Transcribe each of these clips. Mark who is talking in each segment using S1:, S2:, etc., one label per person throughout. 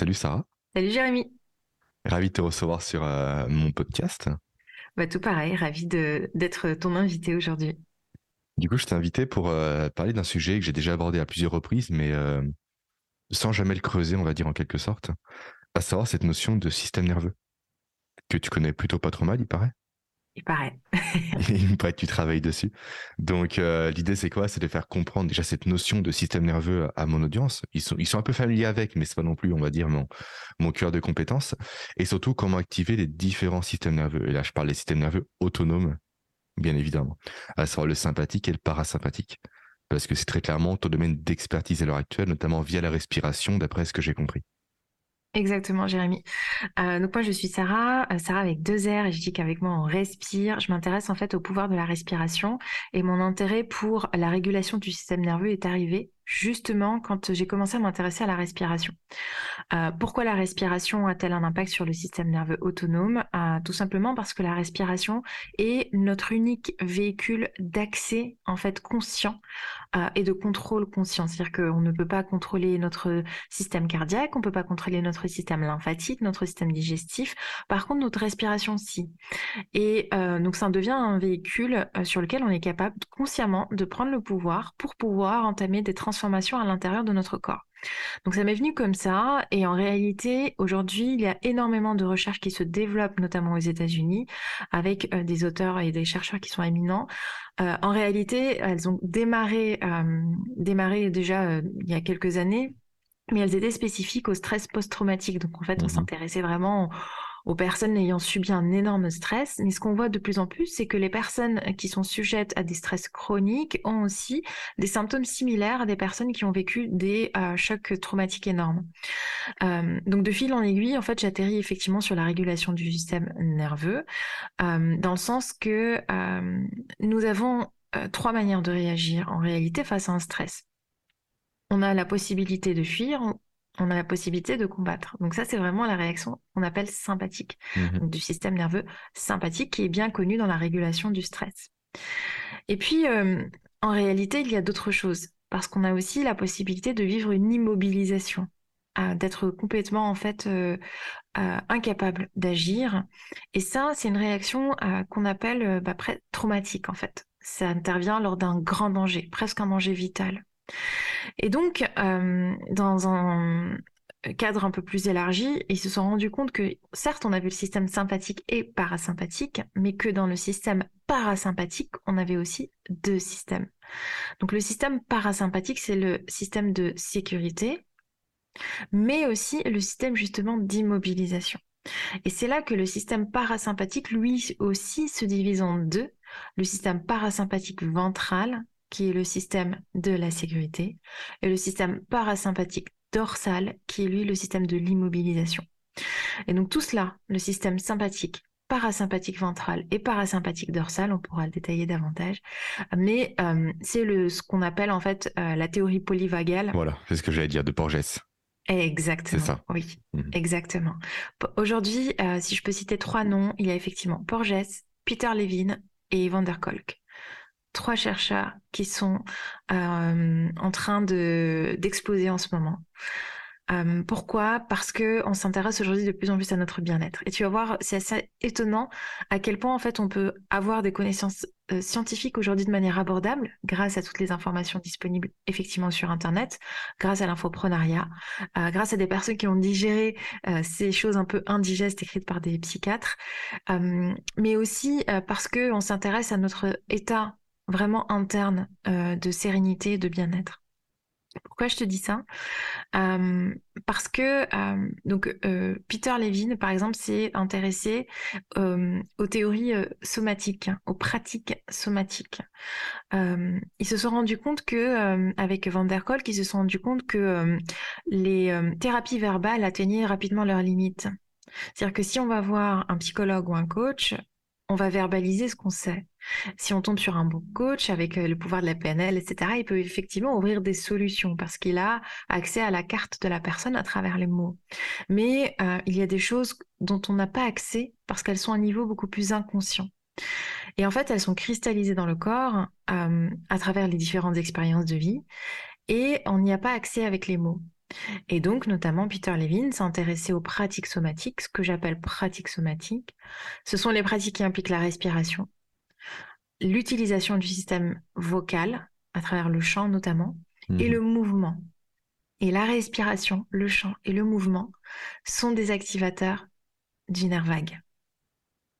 S1: Salut Sarah,
S2: Salut Jérémy.
S1: ravi de te recevoir sur euh, mon podcast.
S2: Bah, tout pareil, ravi de d'être ton invité aujourd'hui.
S1: Du coup, je t'ai invité pour euh, parler d'un sujet que j'ai déjà abordé à plusieurs reprises, mais euh, sans jamais le creuser, on va dire en quelque sorte, à savoir cette notion de système nerveux, que tu connais plutôt pas trop mal, il paraît.
S2: Il paraît.
S1: Il paraît que tu travailles dessus. Donc, euh, l'idée, c'est quoi? C'est de faire comprendre déjà cette notion de système nerveux à mon audience. Ils sont, ils sont un peu familiers avec, mais c'est pas non plus, on va dire, mon, mon cœur de compétences. Et surtout, comment activer les différents systèmes nerveux. Et là, je parle des systèmes nerveux autonomes, bien évidemment, à savoir le sympathique et le parasympathique. Parce que c'est très clairement ton domaine d'expertise à l'heure actuelle, notamment via la respiration, d'après ce que j'ai compris.
S2: Exactement, Jérémy. Euh, donc moi, je suis Sarah, euh, Sarah avec deux R, et je dis qu'avec moi, on respire. Je m'intéresse en fait au pouvoir de la respiration, et mon intérêt pour la régulation du système nerveux est arrivé justement quand j'ai commencé à m'intéresser à la respiration. Euh, pourquoi la respiration a-t-elle un impact sur le système nerveux autonome? Euh, Tout simplement parce que la respiration est notre unique véhicule d'accès en fait conscient euh, et de contrôle conscient. C'est-à-dire qu'on ne peut pas contrôler notre système cardiaque, on ne peut pas contrôler notre système lymphatique, notre système digestif. Par contre, notre respiration, si. Et donc ça devient un véhicule sur lequel on est capable consciemment de prendre le pouvoir pour pouvoir entamer des transformations à l'intérieur de notre corps. Donc ça m'est venu comme ça, et en réalité, aujourd'hui, il y a énormément de recherches qui se développent, notamment aux États-Unis, avec euh, des auteurs et des chercheurs qui sont éminents. Euh, en réalité, elles ont démarré, euh, démarré déjà il y a quelques années, mais elles étaient spécifiques au stress post-traumatique. Donc en fait, on
S1: Mhm.
S2: s'intéressait vraiment aux personnes ayant subi un énorme stress. Mais ce qu'on voit de plus en plus, c'est que les personnes qui sont sujettes à des stress chroniques ont aussi des symptômes similaires à des personnes qui ont vécu des euh, chocs traumatiques énormes. Euh, donc de fil en aiguille, en fait, j'atterris effectivement sur la régulation du système nerveux, euh, dans le sens que nous avons trois manières de réagir en réalité face à un stress. On a la possibilité de fuir, on a la possibilité de combattre. Donc ça, c'est vraiment la réaction qu'on appelle sympathique,
S1: Mhm.
S2: donc du système nerveux sympathique qui est bien connu dans la régulation du stress. Et puis, euh, en réalité, il y a d'autres choses, parce qu'on a aussi la possibilité de vivre une immobilisation, euh, d'être complètement en fait euh, euh, incapable d'agir. Et ça, c'est une réaction qu'on appelle bah, traumatique en fait. Ça intervient lors d'un grand danger, presque un danger vital. Et donc, euh, dans un cadre un peu plus élargi, ils se sont rendus compte que certes, on avait le système sympathique et parasympathique, mais que dans le système parasympathique, on avait aussi deux systèmes. Donc le système parasympathique, c'est le système de sécurité, mais aussi le système justement d'immobilisation. Et c'est là que le système parasympathique, lui aussi, se divise en deux. Le système parasympathique ventral, qui est le système de la sécurité, et le système parasympathique dorsal, qui est lui le système de l'immobilisation. Et donc tout cela, le système sympathique, parasympathique ventral et parasympathique dorsal, on pourra le détailler davantage, mais euh, c'est le ce qu'on appelle en fait euh, la théorie polyvagale.
S1: Voilà, c'est ce que j'allais dire de Porges. C'est
S2: Exactement,
S1: ça.
S2: oui,
S1: Mhm.
S2: exactement. Aujourd'hui, euh, si je peux citer trois noms, il y a effectivement Porges, Peter Levine et Van der Kolk. Trois chercheurs qui sont euh, en train de d'exploser en ce moment. Euh, pourquoi? Parce que on s'intéresse aujourd'hui de plus en plus à notre bien-être. Et tu vas voir, c'est assez étonnant à quel point en fait on peut avoir des connaissances euh, scientifiques aujourd'hui de manière abordable grâce à toutes les informations disponibles effectivement sur Internet, grâce à l'infoprenariat, grâce à des personnes qui ont digéré ces choses un peu indigestes écrites par des psychiatres, mais aussi parce que on s'intéresse à notre état vraiment interne euh, de sérénité et de bien-être. Pourquoi je te dis ça? Euh, Parce que euh, donc Peter Levine, par exemple, s'est intéressé aux théories somatiques, aux pratiques somatiques. Ils se sont rendus compte que, avec Van der Kolk, ils se sont rendus compte que les thérapies verbales atteignaient rapidement leurs limites. C'est-à-dire que si on va voir un psychologue ou un coach, on va verbaliser ce qu'on sait. Si on tombe sur un bon coach avec euh, le pouvoir de la PNL, etc., il peut effectivement ouvrir des solutions parce qu'il a accès à la carte de la personne à travers les mots. Mais euh, il y a des choses dont on n'a pas accès parce qu'elles sont à un niveau beaucoup plus inconscient. Et en fait, elles sont cristallisées dans le corps euh, à travers les différentes expériences de vie et on n'y a pas accès avec les mots. Et donc, notamment, Peter Levine s'est intéressé aux pratiques somatiques, ce que j'appelle pratiques somatiques. Ce sont les pratiques qui impliquent la respiration, l'utilisation du système vocal, à travers le chant notamment, et
S1: Mhm.
S2: le mouvement. Et la respiration, le chant et le mouvement sont des activateurs du nerf vague.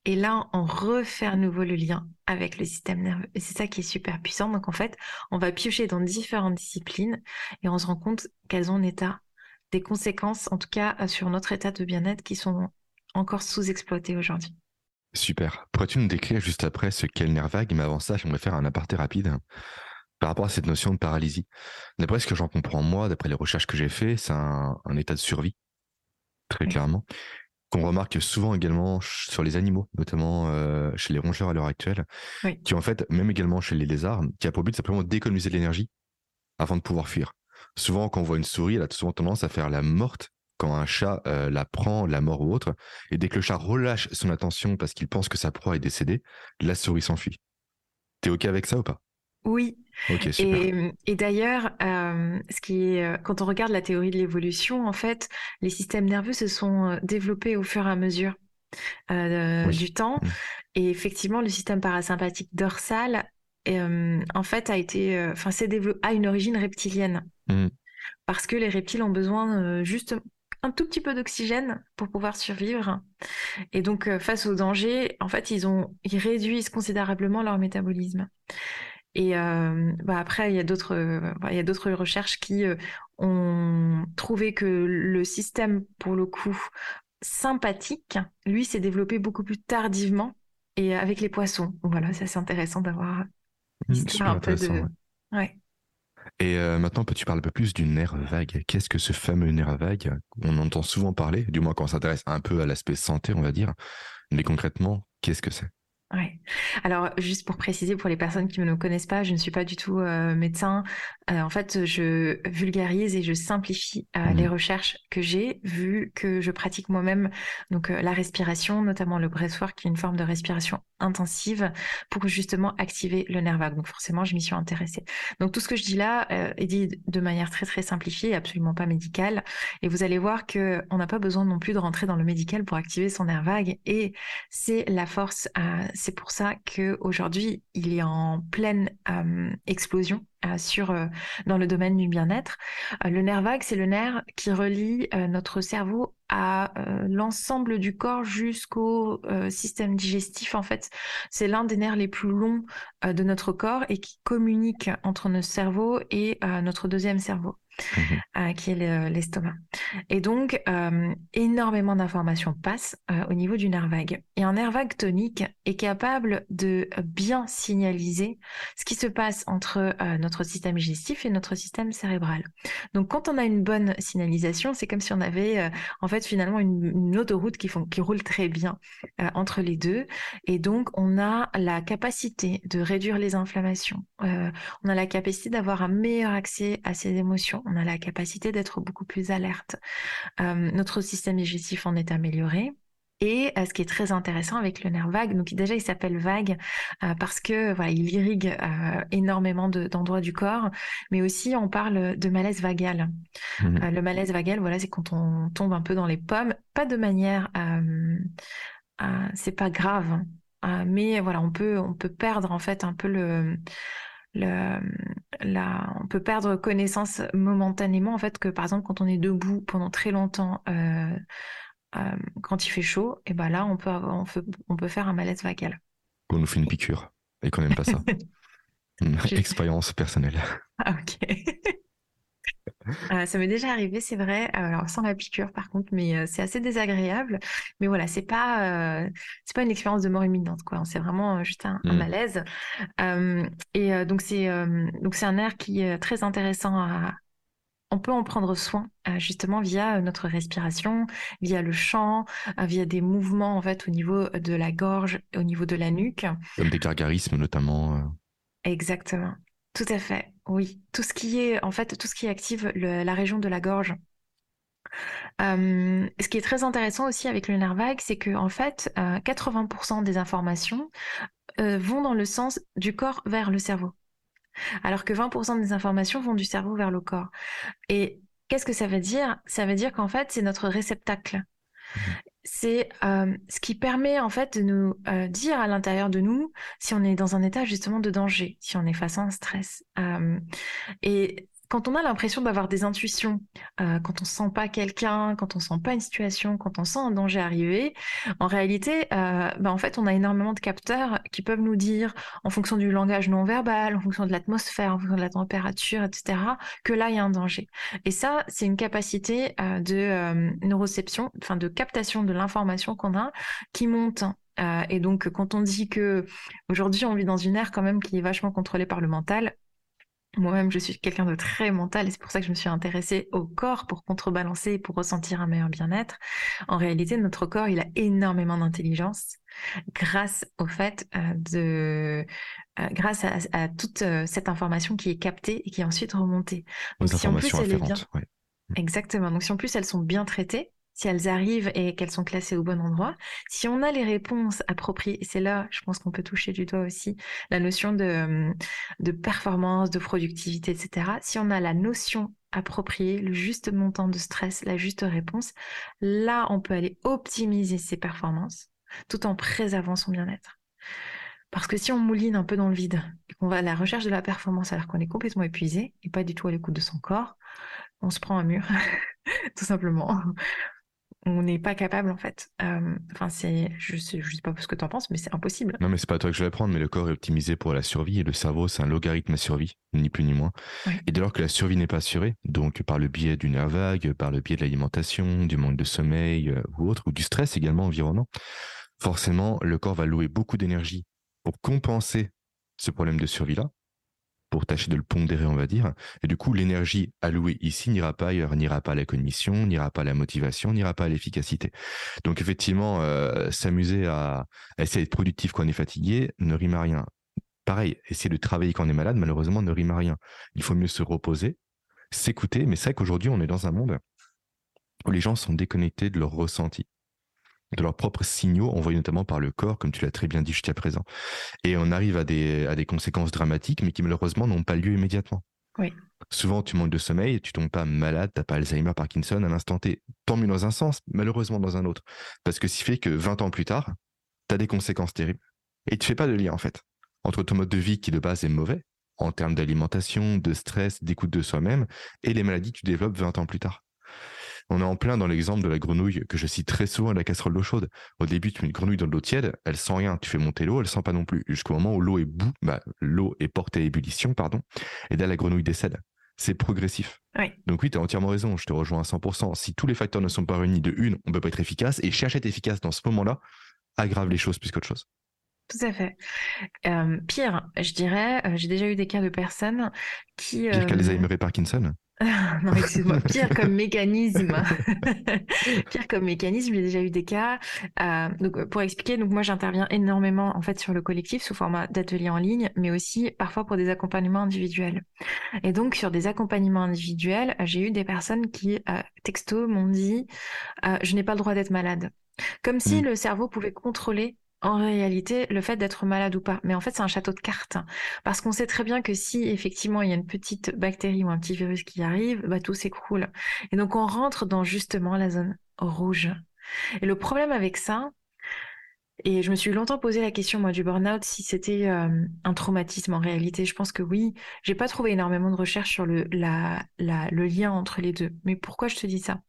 S2: Et là, on refait à nouveau le lien avec le système nerveux. Et c'est ça qui est super puissant. Donc en fait, on va piocher dans différentes disciplines et on se rend compte qu'elles ont un état, des conséquences, en tout cas euh, sur notre état de bien-être, qui sont encore sous-exploitées aujourd'hui.
S1: Super. Pourrais-tu nous décrire juste après ce qu'est le nerf vague Mais avant ça, j'aimerais faire un aparté rapide par rapport à cette notion de paralysie. D'après ce que j'en comprends moi, d'après les recherches que j'ai faites, c'est un, un état de survie, très
S2: Oui.
S1: clairement, qu'on remarque souvent également sur les animaux, notamment euh, chez les rongeurs à l'heure actuelle,
S2: Oui.
S1: qui en fait, même également chez les lézards, qui a pour but simplement d'économiser de l'énergie avant de pouvoir fuir. Souvent, quand on voit une souris, elle a souvent tendance à faire la morte quand un chat euh, la prend, la mort ou autre. Et dès que le chat relâche son attention parce qu'il pense que sa proie est décédée, la souris s'enfuit. T'es OK avec ça ou pas?
S2: Oui,
S1: super.
S2: Et, et d'ailleurs, euh, ce qui est, euh, quand on regarde la théorie de l'évolution, en fait, les systèmes nerveux se sont euh, développés au fur et à mesure euh,
S1: Oui.
S2: du temps.
S1: Mm.
S2: Et effectivement, le système parasympathique dorsal, euh, en fait, a été, enfin, a une origine reptilienne,
S1: Mm.
S2: parce que les reptiles ont besoin juste un tout petit peu d'oxygène pour pouvoir survivre. Et donc, face au danger, en fait, ils ont, ils réduisent considérablement leur métabolisme. Et euh, bah après, il y a d'autres, euh, il y a d'autres recherches qui euh, ont trouvé que le système, pour le coup, sympathique, lui, s'est développé beaucoup plus tardivement et avec les poissons. Voilà, ça c'est intéressant d'avoir
S1: Mm, super
S2: un peu de.
S1: ouais.
S2: Ouais.
S1: Et maintenant, peux-tu parler un peu plus du nerf vague? Qu'est-ce que ce fameux nerf vague? On entend souvent parler, du moins quand on s'intéresse un peu à l'aspect santé, on va dire. Mais concrètement, qu'est-ce que c'est?
S2: Ouais. Alors, juste pour préciser pour les personnes qui ne me connaissent pas, je ne suis pas du tout euh, médecin. Euh, en fait, je vulgarise et je simplifie euh, les recherches que j'ai, vu que je pratique moi-même donc la respiration, notamment le breathwork, qui est une forme de respiration intensive pour justement activer le nerf vague. Donc forcément, je m'y suis intéressée. Donc tout ce que je dis là est dit de manière très très simplifiée, absolument pas médicale. Et vous allez voir que on n'a pas besoin non plus de rentrer dans le médical pour activer son nerf vague. Et c'est la force. euh, c'est pour ça que aujourd'hui il est en pleine euh, explosion euh, euh, dans le domaine du bien-être. Le nerf vague, c'est le nerf qui relie notre cerveau à l'ensemble du corps jusqu'au système digestif. En fait, c'est l'un des nerfs les plus longs de notre corps et qui communique entre notre cerveau et notre deuxième cerveau, Euh, qui est le- l'estomac. Et donc, euh, énormément d'informations passent euh, au niveau du nerf vague. Et un nerf vague tonique est capable de bien signaliser ce qui se passe entre euh, notre système digestif et notre système cérébral. Donc, quand on a une bonne signalisation, c'est comme si on avait euh, en fait finalement une, autoroute qui, roule très bien euh, entre les deux. Et donc, on a la capacité de réduire les inflammations. Euh, on a la capacité d'avoir un meilleur accès à ses émotions. On a la capacité d'être beaucoup plus alerte. Euh, notre système digestif en est amélioré. Et euh, ce qui est très intéressant avec le nerf vague, donc déjà il s'appelle vague euh, parce que voilà il irrigue euh, énormément de- d'endroits du corps, mais aussi on parle de malaise vagal. Euh, le malaise vagal, voilà, c'est quand on tombe un peu dans les pommes, pas de manière, c'est pas grave, hein. Mais voilà, on peut, on peut perdre en fait un peu le, le, la, on peut perdre connaissance momentanément en fait que par exemple quand on est debout pendant très longtemps, euh, euh, quand il fait chaud, et ben là on peut, avoir- on peut, on peut faire un malaise vagal.
S1: On nous fait une piqûre et qu'on n'aime pas ça. Expérience personnelle.
S2: Ah, ok. Euh, ça m'est déjà arrivé, c'est vrai. Euh, Alors sans la piqûre, par contre, mais euh, c'est assez désagréable. Mais voilà, c'est pas, euh, c'est pas une expérience de mort imminente, quoi. C'est vraiment juste un, un
S1: Mm.
S2: malaise. Et donc c'est, donc c'est un air qui est très intéressant à. On peut en prendre soin justement via notre respiration, via le chant, via des mouvements en fait au niveau de la gorge, au niveau de la nuque.
S1: Comme des gargarismes notamment.
S2: Exactement. Tout à fait. Oui. Tout ce qui est, en fait, tout ce qui active la région de la gorge. Euh, ce qui est très intéressant aussi avec le nerf vague, c'est que, en fait, euh, 80% des informations euh, vont dans le sens du corps vers le cerveau. Alors que 20% des informations vont du cerveau vers le corps. Et Qu'est-ce que ça veut dire? Ça veut dire qu'en fait, c'est notre réceptacle. C'est euh, ce qui permet en fait de nous euh, dire à l'intérieur de nous si on est dans un état justement de danger, si on est face à un stress. Euh, et quand on a l'impression d'avoir des intuitions, euh, quand on sent pas quelqu'un, quand on sent pas une situation, quand on sent un danger arriver, en réalité, euh, ben, en fait, on a énormément de capteurs qui peuvent nous dire, en fonction du langage non verbal, en fonction de l'atmosphère, en fonction de la température, etc., que là il y a un danger. Et ça, c'est une capacité euh, de neuroception, enfin de captation de l'information qu'on a, qui monte et donc, quand on dit que aujourd'hui on vit dans une ère quand même qui est vachement contrôlée par le mental, moi-même, je suis quelqu'un de très mental et c'est pour ça que je me suis intéressée au corps pour contrebalancer et pour ressentir un meilleur bien-être. En réalité, notre corps, il a énormément d'intelligence grâce au fait euh, de, euh, grâce à, toute euh, cette information qui est captée et qui est ensuite remontée.
S1: Donc, si en plus elle est bien,
S2: exactement. Donc si en plus elles sont bien traitées, si elles arrivent et qu'elles sont classées au bon endroit, si on a les réponses appropriées, c'est là, je pense qu'on peut toucher du doigt aussi la notion de, de performance, de productivité, etc. Si on a la notion appropriée, le juste montant de stress, la juste réponse, là, on peut aller optimiser ses performances tout en préservant son bien-être. Parce que si on mouline un peu dans le vide et qu'on va à la recherche de la performance alors qu'on est complètement épuisé et pas du tout à l'écoute de son corps, on se prend un mur, tout simplement on n'est pas capable en fait. Euh, enfin, c'est, je sais, je sais pas ce que tu en penses, mais c'est impossible.
S1: Non, mais c'est pas toi que je vais prendre, mais le corps est optimisé pour la survie et le cerveau, c'est un logarithme à survie, ni plus ni moins. Et dès lors que la survie n'est pas assurée, donc par le biais d'une nerf vague, par le biais de l'alimentation, du manque de sommeil euh, ou autre, ou du stress également environnant, forcément, le corps va louer beaucoup d'énergie pour compenser ce problème de survie-là pour tâcher de le pondérer, on va dire. Et du coup, l'énergie allouée ici n'ira pas ailleurs, n'ira pas à la cognition, n'ira pas à la motivation, n'ira pas à l'efficacité. Donc effectivement, euh, s'amuser à, essayer d'être productif quand on est fatigué ne rime à rien. Pareil, essayer de travailler quand on est malade, malheureusement, ne rime à rien. Il faut mieux se reposer, s'écouter, mais c'est qu'aujourd'hui, on est dans un monde où les gens sont déconnectés de leur ressenti de leurs propres signaux envoyés notamment par le corps, comme tu l'as très bien dit jusqu'à présent. Et on arrive à des, à des conséquences dramatiques, mais qui malheureusement n'ont pas lieu immédiatement.
S2: Oui.
S1: Souvent, tu manques de sommeil, tu tombes pas malade, t'as pas Alzheimer, Parkinson à l'instant T. Tant mieux dans un sens, malheureusement dans un autre. Parce que ce qui fait que 20 ans plus tard, tu as des conséquences terribles. Et tu fais pas de lien, en fait, entre ton mode de vie qui de base est mauvais, en termes d'alimentation, de stress, d'écoute de soi-même, et les maladies que tu développes 20 ans plus tard. On est en plein dans l'exemple de la grenouille que je cite très souvent à la casserole d'eau chaude. Au début, tu mets une grenouille dans de l'eau tiède, elle sent rien. Tu fais monter l'eau, elle sent pas non plus. Jusqu'au moment où l'eau est bout, bah, l'eau est portée à ébullition, pardon. Et là, la grenouille décède. C'est progressif. Donc oui, tu as entièrement raison. Je te rejoins à 100%. Si tous les facteurs ne sont pas réunis de une, on peut pas être efficace. Et chercher à être efficace dans ce moment-là aggrave les choses plus qu'autre chose.
S2: Tout à fait. Euh, pire, je dirais, euh, j'ai déjà eu des cas de personnes qui.
S1: Pire euh... les et Parkinson
S2: non, excuse-moi, pire comme mécanisme. pire comme mécanisme, j'ai déjà eu des cas. Euh, donc, pour expliquer, donc moi j'interviens énormément en fait sur le collectif sous format d'ateliers en ligne, mais aussi parfois pour des accompagnements individuels. Et donc sur des accompagnements individuels, j'ai eu des personnes qui euh, texto m'ont dit euh, je n'ai pas le droit d'être malade. Comme si mmh. le cerveau pouvait contrôler en réalité le fait d'être malade ou pas. Mais en fait, c'est un château de cartes. Parce qu'on sait très bien que si effectivement il y a une petite bactérie ou un petit virus qui arrive, bah, tout s'écroule. Et donc on rentre dans justement la zone rouge. Et le problème avec ça, et je me suis longtemps posé la question, moi, du burn-out, si c'était euh, un traumatisme en réalité. Je pense que oui. J'ai pas trouvé énormément de recherches sur le, la, le lien entre les deux. Mais pourquoi je te dis ça?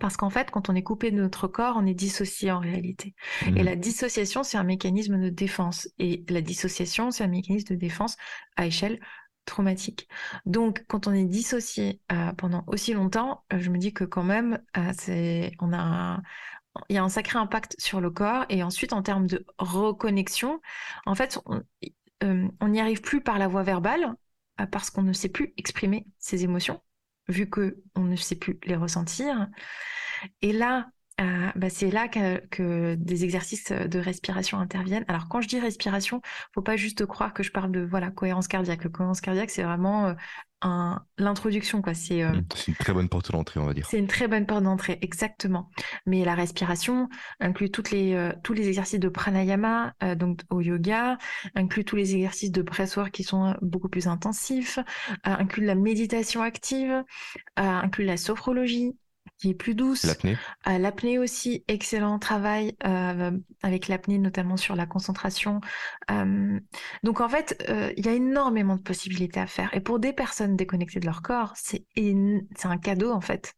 S2: Parce qu'en fait, quand on est coupé de notre corps, on est dissocié en réalité. Et mmh. la dissociation, c'est un mécanisme de défense. Et la dissociation, c'est un mécanisme de défense à échelle traumatique. Donc, quand on est dissocié euh, pendant aussi longtemps, euh, je me dis que quand même, euh, c'est, on a, il y a un sacré impact sur le corps. Et ensuite, en termes de reconnexion, en fait, on n'y arrive plus par la voie verbale parce qu'on ne sait plus exprimer ses émotions vu que on ne sait plus les ressentir. Et là, euh, bah, c'est là que, des exercices de respiration interviennent. Alors quand je dis respiration, faut pas juste croire que je parle de voilà cohérence cardiaque. La cohérence cardiaque, c'est vraiment euh, l'introduction, quoi. C'est
S1: mmh, c'est une très bonne porte d'entrée, on va dire.
S2: C'est une très bonne porte d'entrée, exactement. Mais la respiration inclut toutes les, tous les exercices de pranayama, donc au yoga, inclut tous les exercices de pressoir qui sont beaucoup plus intensifs, inclut la méditation active, inclut la sophrologie, qui est plus douce.
S1: L'apnée.
S2: Euh, l'apnée aussi, excellent travail euh, avec l'apnée, notamment sur la concentration. Euh, donc en fait, il y a énormément de possibilités à faire. Et pour des personnes déconnectées de leur corps, c'est un cadeau en fait.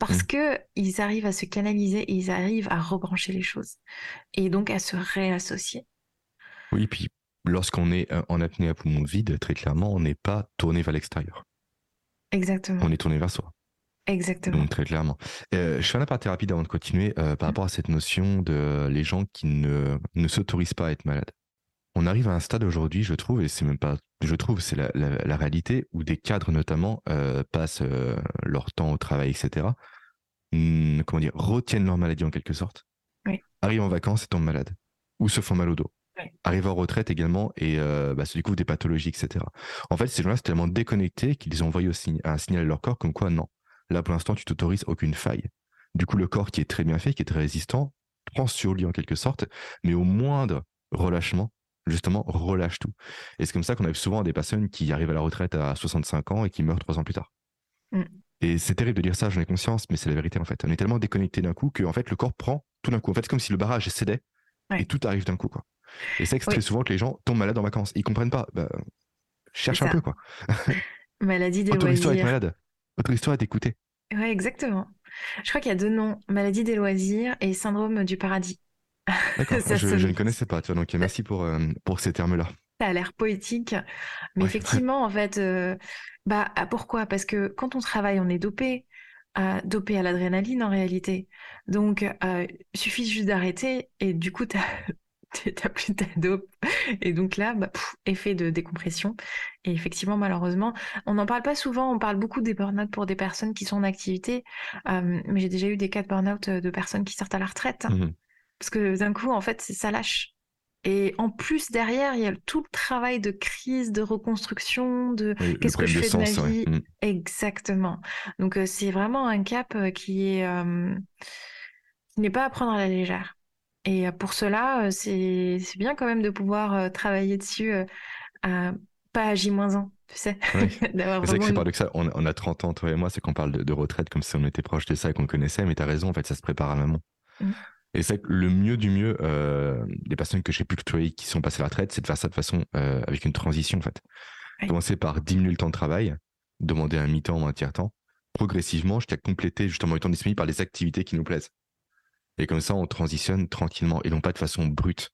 S2: Parce mmh. que ils arrivent à se canaliser et ils arrivent à rebrancher les choses. Et donc à se réassocier.
S1: Oui, puis lorsqu'on est en apnée à poumon vide, très clairement, on n'est pas tourné vers l'extérieur.
S2: Exactement.
S1: On est tourné vers soi.
S2: Exactement.
S1: Donc très clairement. Euh, je fais un aparté rapide avant de continuer euh, par mmh. rapport à cette notion de les gens qui ne, ne s'autorisent pas à être malades. On arrive à un stade aujourd'hui, je trouve, et c'est même pas, je trouve, c'est la, la, réalité où des cadres notamment euh, passent leur temps au travail, etc. comment dire, retiennent leur maladie en quelque sorte.
S2: Oui.
S1: Arrivent en vacances et tombent malades ou se font mal au dos. Arrivent en retraite également et bah, se découvrent des pathologies, etc. En fait, ces gens-là sont tellement déconnectés qu'ils ont envoyé aussi un signal à leur corps comme quoi non, Là, pour l'instant, tu t'autorises aucune faille. Du coup, le corps qui est très bien fait, qui est très résistant, prend sur lui en quelque sorte, mais au moindre relâchement, justement, relâche tout. Et c'est comme ça qu'on a souvent des personnes qui arrivent à la retraite à 65 ans et qui meurent trois ans plus tard. Mm. Et c'est terrible de dire ça, j'en ai conscience, mais c'est la vérité en fait. On est tellement déconnecté d'un coup que en fait, le corps prend tout d'un coup. En fait, c'est comme si le barrage cédait et tout arrive d'un coup. Quoi. Et c'est très souvent que les gens tombent malades en vacances. Ils comprennent pas. Bah, cherche un peu quoi.
S2: Maladie des loisirs.
S1: malade. Votre histoire est écoutée.
S2: Ouais, exactement. Je crois qu'il y a deux noms, maladie des loisirs et syndrome du paradis.
S1: D'accord, je, ne connaissais pas, tu vois, donc merci pour, euh, pour ces termes-là.
S2: Ça a l'air poétique, mais effectivement, en fait, euh, bah, ah, pourquoi? Parce que quand on travaille, on est dopé, euh, dopé à l'adrénaline en réalité. Donc, il suffit juste d'arrêter et du coup, tu as t'as plus ta dope. Et donc là, bah, effet de décompression. Et effectivement, malheureusement, on n'en parle pas souvent. On parle beaucoup des burn-out pour des personnes qui sont en activité. Euh, mais j'ai déjà eu des cas de burn-out de personnes qui sortent à la retraite. Mmh Parce que d'un coup, en fait, ça lâche. Et en plus, derrière, il y a tout le travail de crise, de reconstruction, de qu'est-ce que je fais de, ma vie? Mmh. Exactement. Donc, euh, c'est vraiment un cap euh, qui est qui n'est pas à prendre à la légère. Et pour cela, c'est bien quand même de pouvoir travailler dessus, pas à J-1, tu sais.
S1: c'est vrai que c'est paradoxal. On, on, a 30 ans, toi et moi, c'est qu'on parle de, retraite comme si on était proche de ça et qu'on connaissait, mais tu as raison, en fait, ça se prépare à l'amont. Mmh. Et c'est que le mieux du mieux, euh, des personnes que j'ai pu côtoyer qui sont passées à la retraite, c'est de faire ça de façon avec une transition, en fait. Commencer par diminuer le temps de travail, demander un mi-temps ou un tiers-temps, progressivement jusqu'à compléter justement le temps disponible par les activités qui nous plaisent. Et comme ça, on transitionne tranquillement et non pas de façon brute.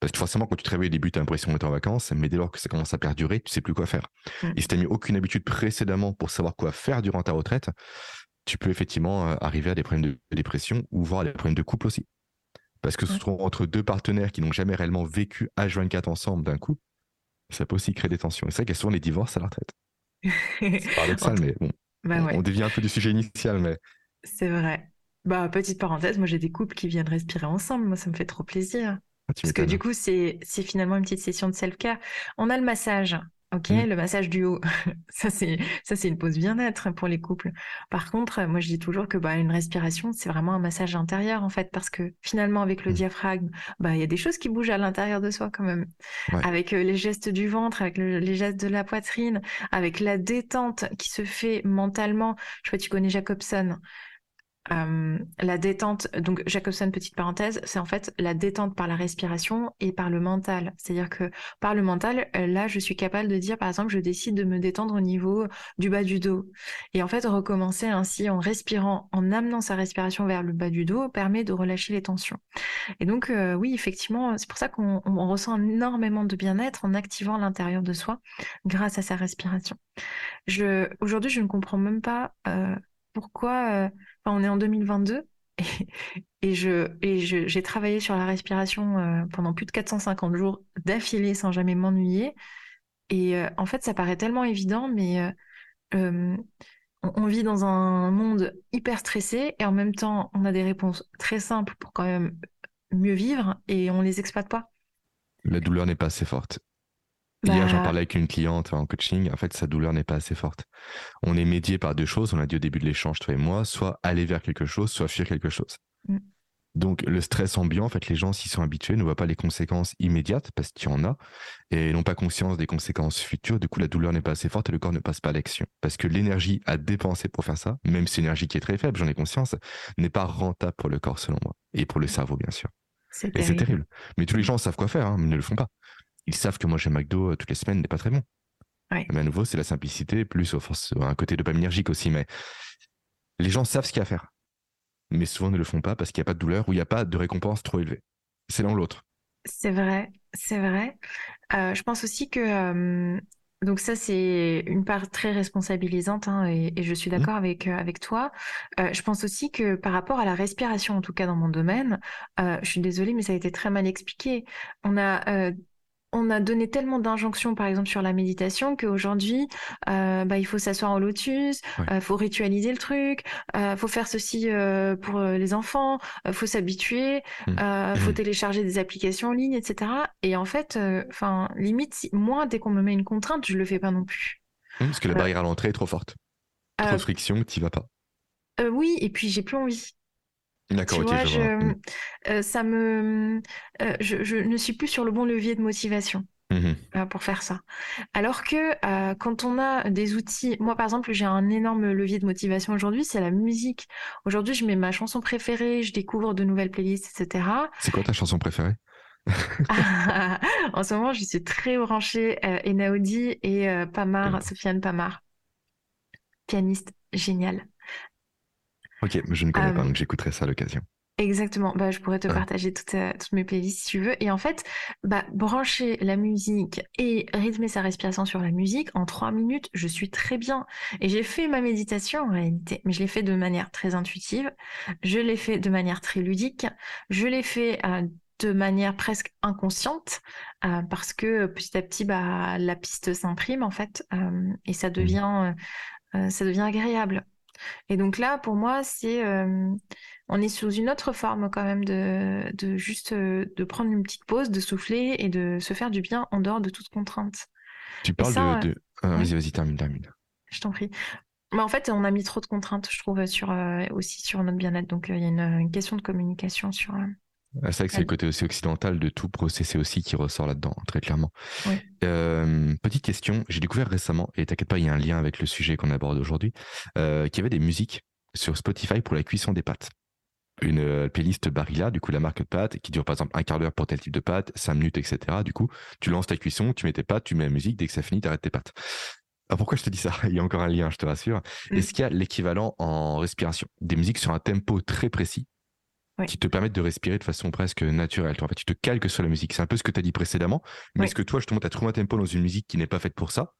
S1: Parce que forcément, quand tu te réveilles au début, tu as l'impression d'être en vacances, mais dès lors que ça commence à perdurer, tu sais plus quoi faire. Mm. Et si tu n'as mis aucune habitude précédemment pour savoir quoi faire durant ta retraite, tu peux effectivement euh, arriver à des problèmes de dépression ou voire à des problèmes de couple aussi. Parce que ce sont entre deux partenaires qui n'ont jamais réellement vécu H24 ensemble d'un coup, ça peut aussi créer des tensions. Et c'est vrai qu'il y a souvent les divorces à la retraite. c'est paradoxal, mais bon. Bah on, on devient un peu du sujet initial, mais.
S2: C'est vrai. Bah, petite parenthèse, moi j'ai des couples qui viennent respirer ensemble, moi ça me fait trop plaisir. Ah, Parce que du coup, c'est finalement une petite session de self-care. On a le massage, ok, mmh. le massage du haut. ça, c'est ça c'est une pause bien-être pour les couples. Par contre, moi je dis toujours que bah, une respiration, c'est vraiment un massage intérieur en fait, parce que finalement avec le mmh. diaphragme, bah il y a des choses qui bougent à l'intérieur de soi quand même. Avec euh, les gestes du ventre, avec les gestes de la poitrine, avec la détente qui se fait mentalement. Je sais pas, tu connais Jacobson? Euh, la détente, donc Jacobson, petite parenthèse, c'est en fait la détente par la respiration et par le mental. C'est-à-dire que par le mental, euh, là, je suis capable de dire, par exemple, je décide de me détendre au niveau du bas du dos. Et en fait, recommencer ainsi en respirant, en amenant sa respiration vers le bas du dos, permet de relâcher les tensions. Et donc, euh, oui, effectivement, c'est pour ça qu'on ressent énormément de bien-être en activant l'intérieur de soi grâce à sa respiration. Aujourd'hui, je ne comprends même pas pourquoi on est en 2022 et, je et j'ai travaillé sur la respiration euh, pendant plus de 450 jours d'affilée sans jamais m'ennuyer. Et euh, en fait, ça paraît tellement évident, mais euh, on, vit dans un monde hyper stressé et en même temps, on a des réponses très simples pour quand même mieux vivre et on les exploite pas.
S1: La douleur n'est pas assez forte. Hier, j'en
S2: Bah,
S1: parlais avec une cliente en coaching. En fait, sa douleur n'est pas assez forte. On est médié par deux choses. On l'a dit au début de l'échange, toi et moi, soit aller vers quelque chose, soit fuir quelque chose.
S2: Mm.
S1: Donc, le stress ambiant, en fait, les gens s'y sont habitués, ne voient pas les conséquences immédiates parce qu'il y en a et n'ont pas conscience des conséquences futures. Du coup, la douleur n'est pas assez forte et le corps ne passe pas à l'action. Parce que l'énergie à dépenser pour faire ça, même si l'énergie qui est très faible, j'en ai conscience, n'est pas rentable pour le corps, selon moi. Et pour le cerveau, bien sûr.
S2: c'est
S1: Et c'est
S2: terrible.
S1: terrible. Mais tous les gens savent quoi faire, hein, mais ne le font pas. Ils savent que moi, j'ai McDo euh, toutes les semaines n'est pas très bon.
S2: Ouais.
S1: Mais à nouveau, c'est la simplicité, plus au force, un côté dopaminergique aussi. Mais les gens savent ce qu'il y a à faire. Mais souvent ne le font pas parce qu'il n'y a pas de douleur ou il n'y a pas de récompense trop élevée. C'est l'un ou l'autre.
S2: C'est vrai, c'est vrai. Euh, je pense aussi que euh, donc ça c'est une part très responsabilisante hein, et, et je suis
S1: Mmh.
S2: d'accord avec avec toi. Euh, je pense aussi que par rapport à la respiration, en tout cas dans mon domaine, je suis désolée mais ça a été très mal expliqué. On a on a donné tellement d'injonctions, par exemple, sur la méditation, qu'aujourd'hui, euh, bah, il faut s'asseoir en lotus, il
S1: Ouais.
S2: faut ritualiser le truc, il faut faire ceci euh, pour euh, les enfants, il faut s'habituer,
S1: Mm.
S2: il faut
S1: Mm.
S2: télécharger des applications en ligne, etc. Et en fait, enfin, limite, moi, dès qu'on me met une contrainte, je le fais pas non plus.
S1: Mmh, Parce que la
S2: Euh,
S1: barrière à l'entrée est trop forte. Trop
S2: Euh,
S1: de friction, tu vas pas.
S2: euh, oui, et puis j'ai plus envie.
S1: D'accord,
S2: Tu
S1: ok,
S2: vois,
S1: je Mm.
S2: euh, ça me, euh, je, je ne suis plus sur le bon levier de motivation.
S1: Mhm.
S2: euh, pour faire ça. Alors que euh, quand on a des outils, moi par exemple, j'ai un énorme levier de motivation aujourd'hui, c'est la musique. Aujourd'hui, je mets ma chanson préférée, je découvre de nouvelles playlists, etc.
S1: C'est quoi ta chanson préférée?
S2: En ce moment, je suis très branchée euh, Enaudi et euh, Pamar,
S1: Ok.
S2: Sofiane Pamar, pianiste génial.
S1: Ok, mais je ne connais pas, donc j'écouterai ça à l'occasion.
S2: Exactement, bah, je pourrais te
S1: Ouais.
S2: partager toutes, euh, toutes mes playlists si tu veux. Et en fait, bah, brancher la musique et rythmer sa respiration sur la musique, en trois minutes, je suis très bien. Et j'ai fait ma méditation en réalité, mais je l'ai fait de manière très intuitive, je l'ai fait de manière très ludique, je l'ai fait euh, de manière presque inconsciente, euh, parce que petit à petit, bah, la piste s'imprime en fait, et ça devient, euh, euh, ça devient agréable. Et donc là, pour moi, c'est euh, on est sous une autre forme quand même de, de juste euh, de prendre une petite pause, de souffler et de se faire du bien en dehors de toute contrainte.
S1: Tu parles
S2: ça,
S1: de. de- Ah. Vas-y, vas-y, termine, termine.
S2: Je t'en prie. Mais en fait, on a mis trop de contraintes, je trouve, sur euh, aussi sur notre bien-être. Donc, il y a une, une question de communication sur.
S1: Ah, C'est vrai que c'est le côté aussi occidental de tout processer aussi qui ressort là-dedans, très clairement.
S2: Oui.
S1: Euh, petite question, j'ai découvert récemment, et t'inquiète pas, il y a un lien avec le sujet qu'on aborde aujourd'hui, euh, qu'il y avait des musiques sur Spotify pour la cuisson des pâtes. Une euh, playlist Barilla, du coup la marque de pâtes, qui dure par exemple un quart d'heure pour tel type de pâtes, cinq minutes, etc. Du coup, tu lances ta cuisson, tu mets tes pâtes, tu mets la musique, dès que ça finit, t'arrêtes tes pâtes. Alors pourquoi je te dis ça? Il y a encore un lien, je te rassure.
S2: Mm.
S1: Est-ce qu'il y a l'équivalent en respiration? Des musiques sur un tempo très précis?
S2: Oui.
S1: qui te permettent de respirer de façon presque naturelle. En fait, tu te calques sur la musique. C'est un peu ce que tu as dit précédemment. Mais
S2: Oui.
S1: est-ce que toi, justement, tu as trouvé un tempo dans une musique qui n'est pas faite pour ça?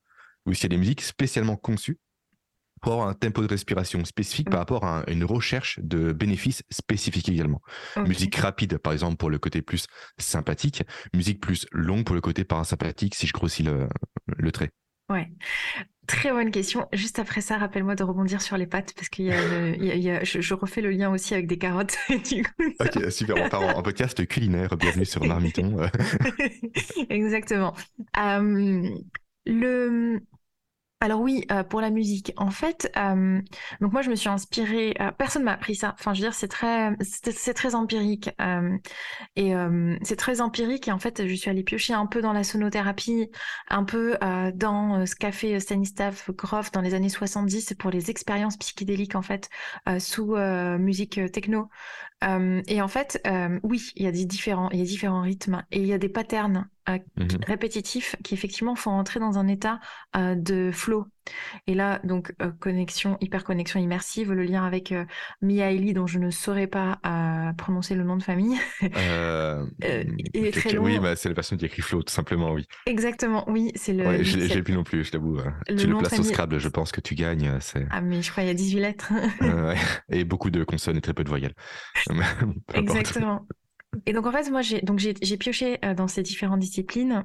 S1: Ou s'il y a des musiques spécialement conçues pour avoir un tempo de respiration spécifique
S2: Mm.
S1: par rapport à un- une recherche de bénéfices spécifiques également? Musique rapide, par exemple, pour le côté plus sympathique. Musique plus longue pour le côté parasympathique, si je grossis le, le trait.
S2: Ouais. Très bonne question. Juste après ça, rappelle-moi de rebondir sur les pâtes parce qu'il y a, le- il y a- il y a- je, je refais le lien aussi avec des carottes. du coup, ça-
S1: Ok, super. On part en, en podcast culinaire. Bienvenue sur Marmiton.
S2: Exactement. Euh, le... Alors oui, euh, pour la musique, en fait, euh, donc moi je me suis inspirée, euh, personne m'a appris ça, enfin je veux dire c'est très, empirique euh, et c'est très empirique. Et en fait je suis allée piocher un peu dans la sonothérapie, un peu dans ce qu'a fait Stanislav Grof dans les années 70 pour les expériences psychédéliques en fait sous musique techno. Euh, et en fait, euh, oui, il y a des différents, il y a différents rythmes et il y a des patterns euh,
S1: mhm.
S2: répétitifs qui effectivement font entrer dans un état de flow. Et là, donc euh, connexion, hyper connexion immersive, le lien avec euh, Mia Eli, dont je ne saurais pas euh, prononcer le nom de famille.
S1: Euh,
S2: Euh, très long.
S1: Oui, bah, c'est la personne qui écrit Flow, tout simplement, oui.
S2: Exactement, oui, c'est le.
S1: ouais, je l'ai plus non plus, je t'avoue.
S2: le
S1: Tu le places au Scrabble, je pense que tu gagnes.
S2: Ah mais je crois qu'il y a 18 lettres.
S1: Ouais. Et beaucoup de consonnes et très peu de voyelles.
S2: Exactement. Et donc en fait, moi j'ai donc j'ai j'ai pioché dans ces différentes disciplines.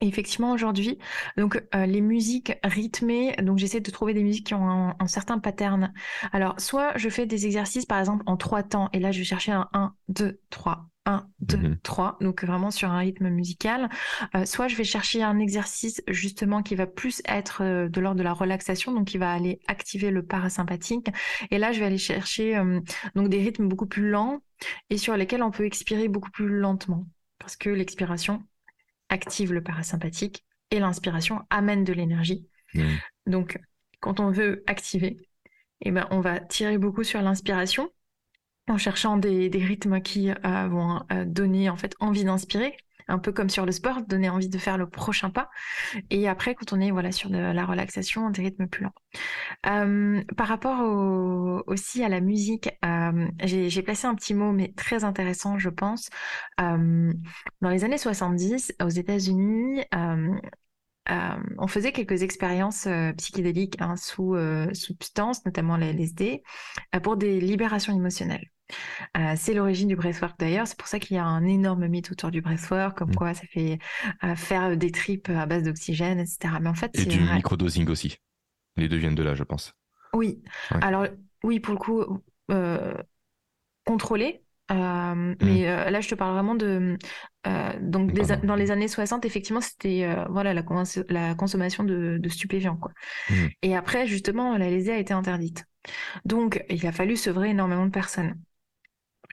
S2: Et effectivement, aujourd'hui, donc euh, les musiques rythmées, donc j'essaie de trouver des musiques qui ont un, un certain pattern. Alors, soit je fais des exercices, par exemple, en trois temps, et là je vais chercher un 1, 2, 3, 1, 2, 3, donc vraiment sur un rythme musical. Euh, soit je vais chercher un exercice justement qui va plus être euh, de l'ordre de la relaxation, donc qui va aller activer le parasympathique. Et là, je vais aller chercher euh, donc des rythmes beaucoup plus lents et sur lesquels on peut expirer beaucoup plus lentement, parce que l'expiration active le parasympathique et l'inspiration amène de l'énergie. Mmh. Donc, quand on veut activer, eh ben, on va tirer beaucoup sur l'inspiration en cherchant des, rythmes qui euh, vont euh, donner en fait envie d'inspirer, un peu comme sur le sport, donner envie de faire le prochain pas. Et après, quand on est voilà sur de la relaxation, des rythmes plus lents. Euh, par rapport aussi à la musique, j'ai placé un petit mot, mais très intéressant, je pense. dans les années 70, aux États-Unis, on faisait quelques expériences psychédéliques hein, sous substances, notamment la LSD, pour des libérations émotionnelles. Euh, c'est l'origine du breathwork d'ailleurs, c'est pour ça qu'il y a un énorme mythe autour du breathwork, comme mmh. quoi ça fait euh, faire des tripes à base d'oxygène, etc.
S1: Mais en fait, et du microdosing aussi. Les deux viennent de là, je pense.
S2: Oui. Alors oui, pour le coup, euh, contrôlé. Mmh. Mais là, je te parle vraiment de. donc, dans les années 60, effectivement, c'était voilà, la, la, consommation de, stupéfiants. Quoi. Mmh. Et après, justement, la lésée a été interdite. Donc, il a fallu sevrer énormément de personnes.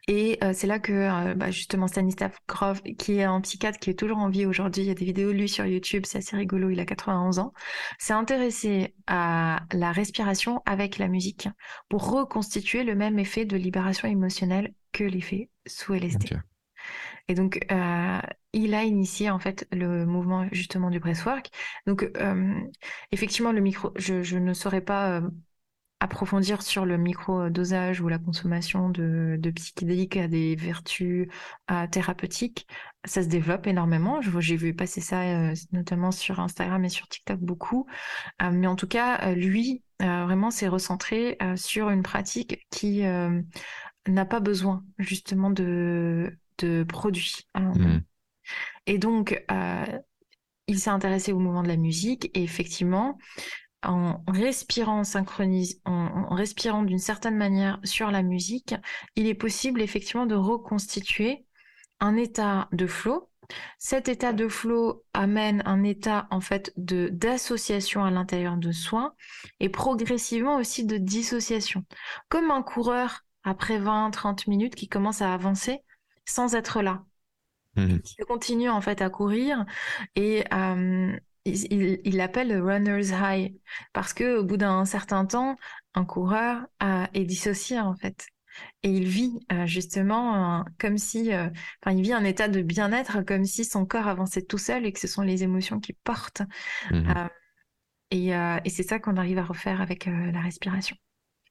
S2: Et euh, c'est là que euh, bah, justement Stanislav Grof, qui est un psychiatre qui est toujours en vie aujourd'hui, il y a des vidéos de lui sur YouTube, c'est assez rigolo, il a 91 ans, s'est intéressé à la respiration avec la musique pour reconstituer le même effet de libération émotionnelle que l'effet sous LSD. Et donc, euh, il a initié en fait le mouvement justement du breathwork. Donc, effectivement, le micro, je, je ne saurais pas approfondir sur le micro-dosage ou la consommation de, de psychédéliques a des vertus euh, thérapeutiques, ça se développe énormément. J'ai vu passer ça euh, notamment sur Instagram et sur TikTok beaucoup. Euh, mais en tout cas, lui, vraiment, s'est recentré sur une pratique qui n'a pas besoin justement de, de produits. Mmh. Et donc, il s'est intéressé au mouvement de la musique et effectivement, en respirant synchronise, en, respirant d'une certaine manière sur la musique, il est possible effectivement de reconstituer un état de flow. Cet état de flow amène un état en fait de d'association à l'intérieur de soi et progressivement aussi de dissociation. Comme un coureur après 20-30 minutes qui commence à avancer sans être là. Mmh. Qui continue en fait à courir et, euh, il l'appelle runner's high parce que au bout d'un certain temps, un coureur est dissocié en fait. Et il vit euh, justement comme si, euh, enfin, il vit un état de bien-être comme si son corps avançait tout seul et que ce sont les émotions qui portent. Mmh euh, et, c'est ça qu'on arrive à refaire avec la respiration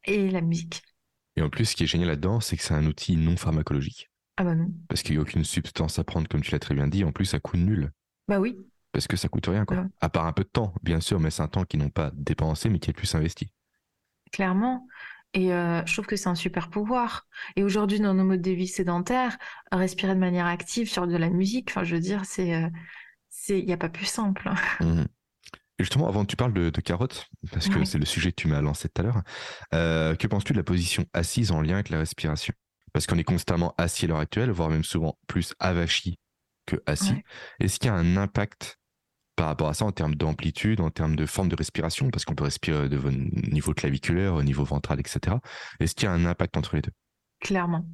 S2: et la musique.
S1: Et en plus, ce qui est génial là-dedans, c'est que c'est un outil non pharmacologique.
S2: Ah bah non.
S1: Parce qu'il n'y a aucune substance à prendre, comme tu l'as très bien dit. En plus, ça coûte nul.
S2: Bah oui
S1: parce que ça coûte rien, quoi. À part un peu de temps, bien sûr, mais c'est un temps qu'ils n'ont pas dépensé, mais qui est plus investi.
S2: Clairement. Et euh, je trouve que c'est un super pouvoir. Et aujourd'hui, dans nos modes de vie sédentaires, respirer de manière active sur de la musique, enfin, je veux dire, c'est, euh, c'est, il n'y a pas plus simple.
S1: Mmh. Et justement, avant que tu parles de, carottes, parce que c'est le sujet que tu m'as lancé tout à l'heure, euh, que penses-tu de la position assise en lien avec la respiration? Parce qu'on est constamment assis à l'heure actuelle, voire même souvent plus avachi que assis. Est-ce qu'il y a un impact par rapport à ça en termes d'amplitude, en termes de forme de respiration, parce qu'on peut respirer de niveau claviculaire, au niveau ventral, etc. Est-ce qu'il y a un impact entre les deux?
S2: Clairement.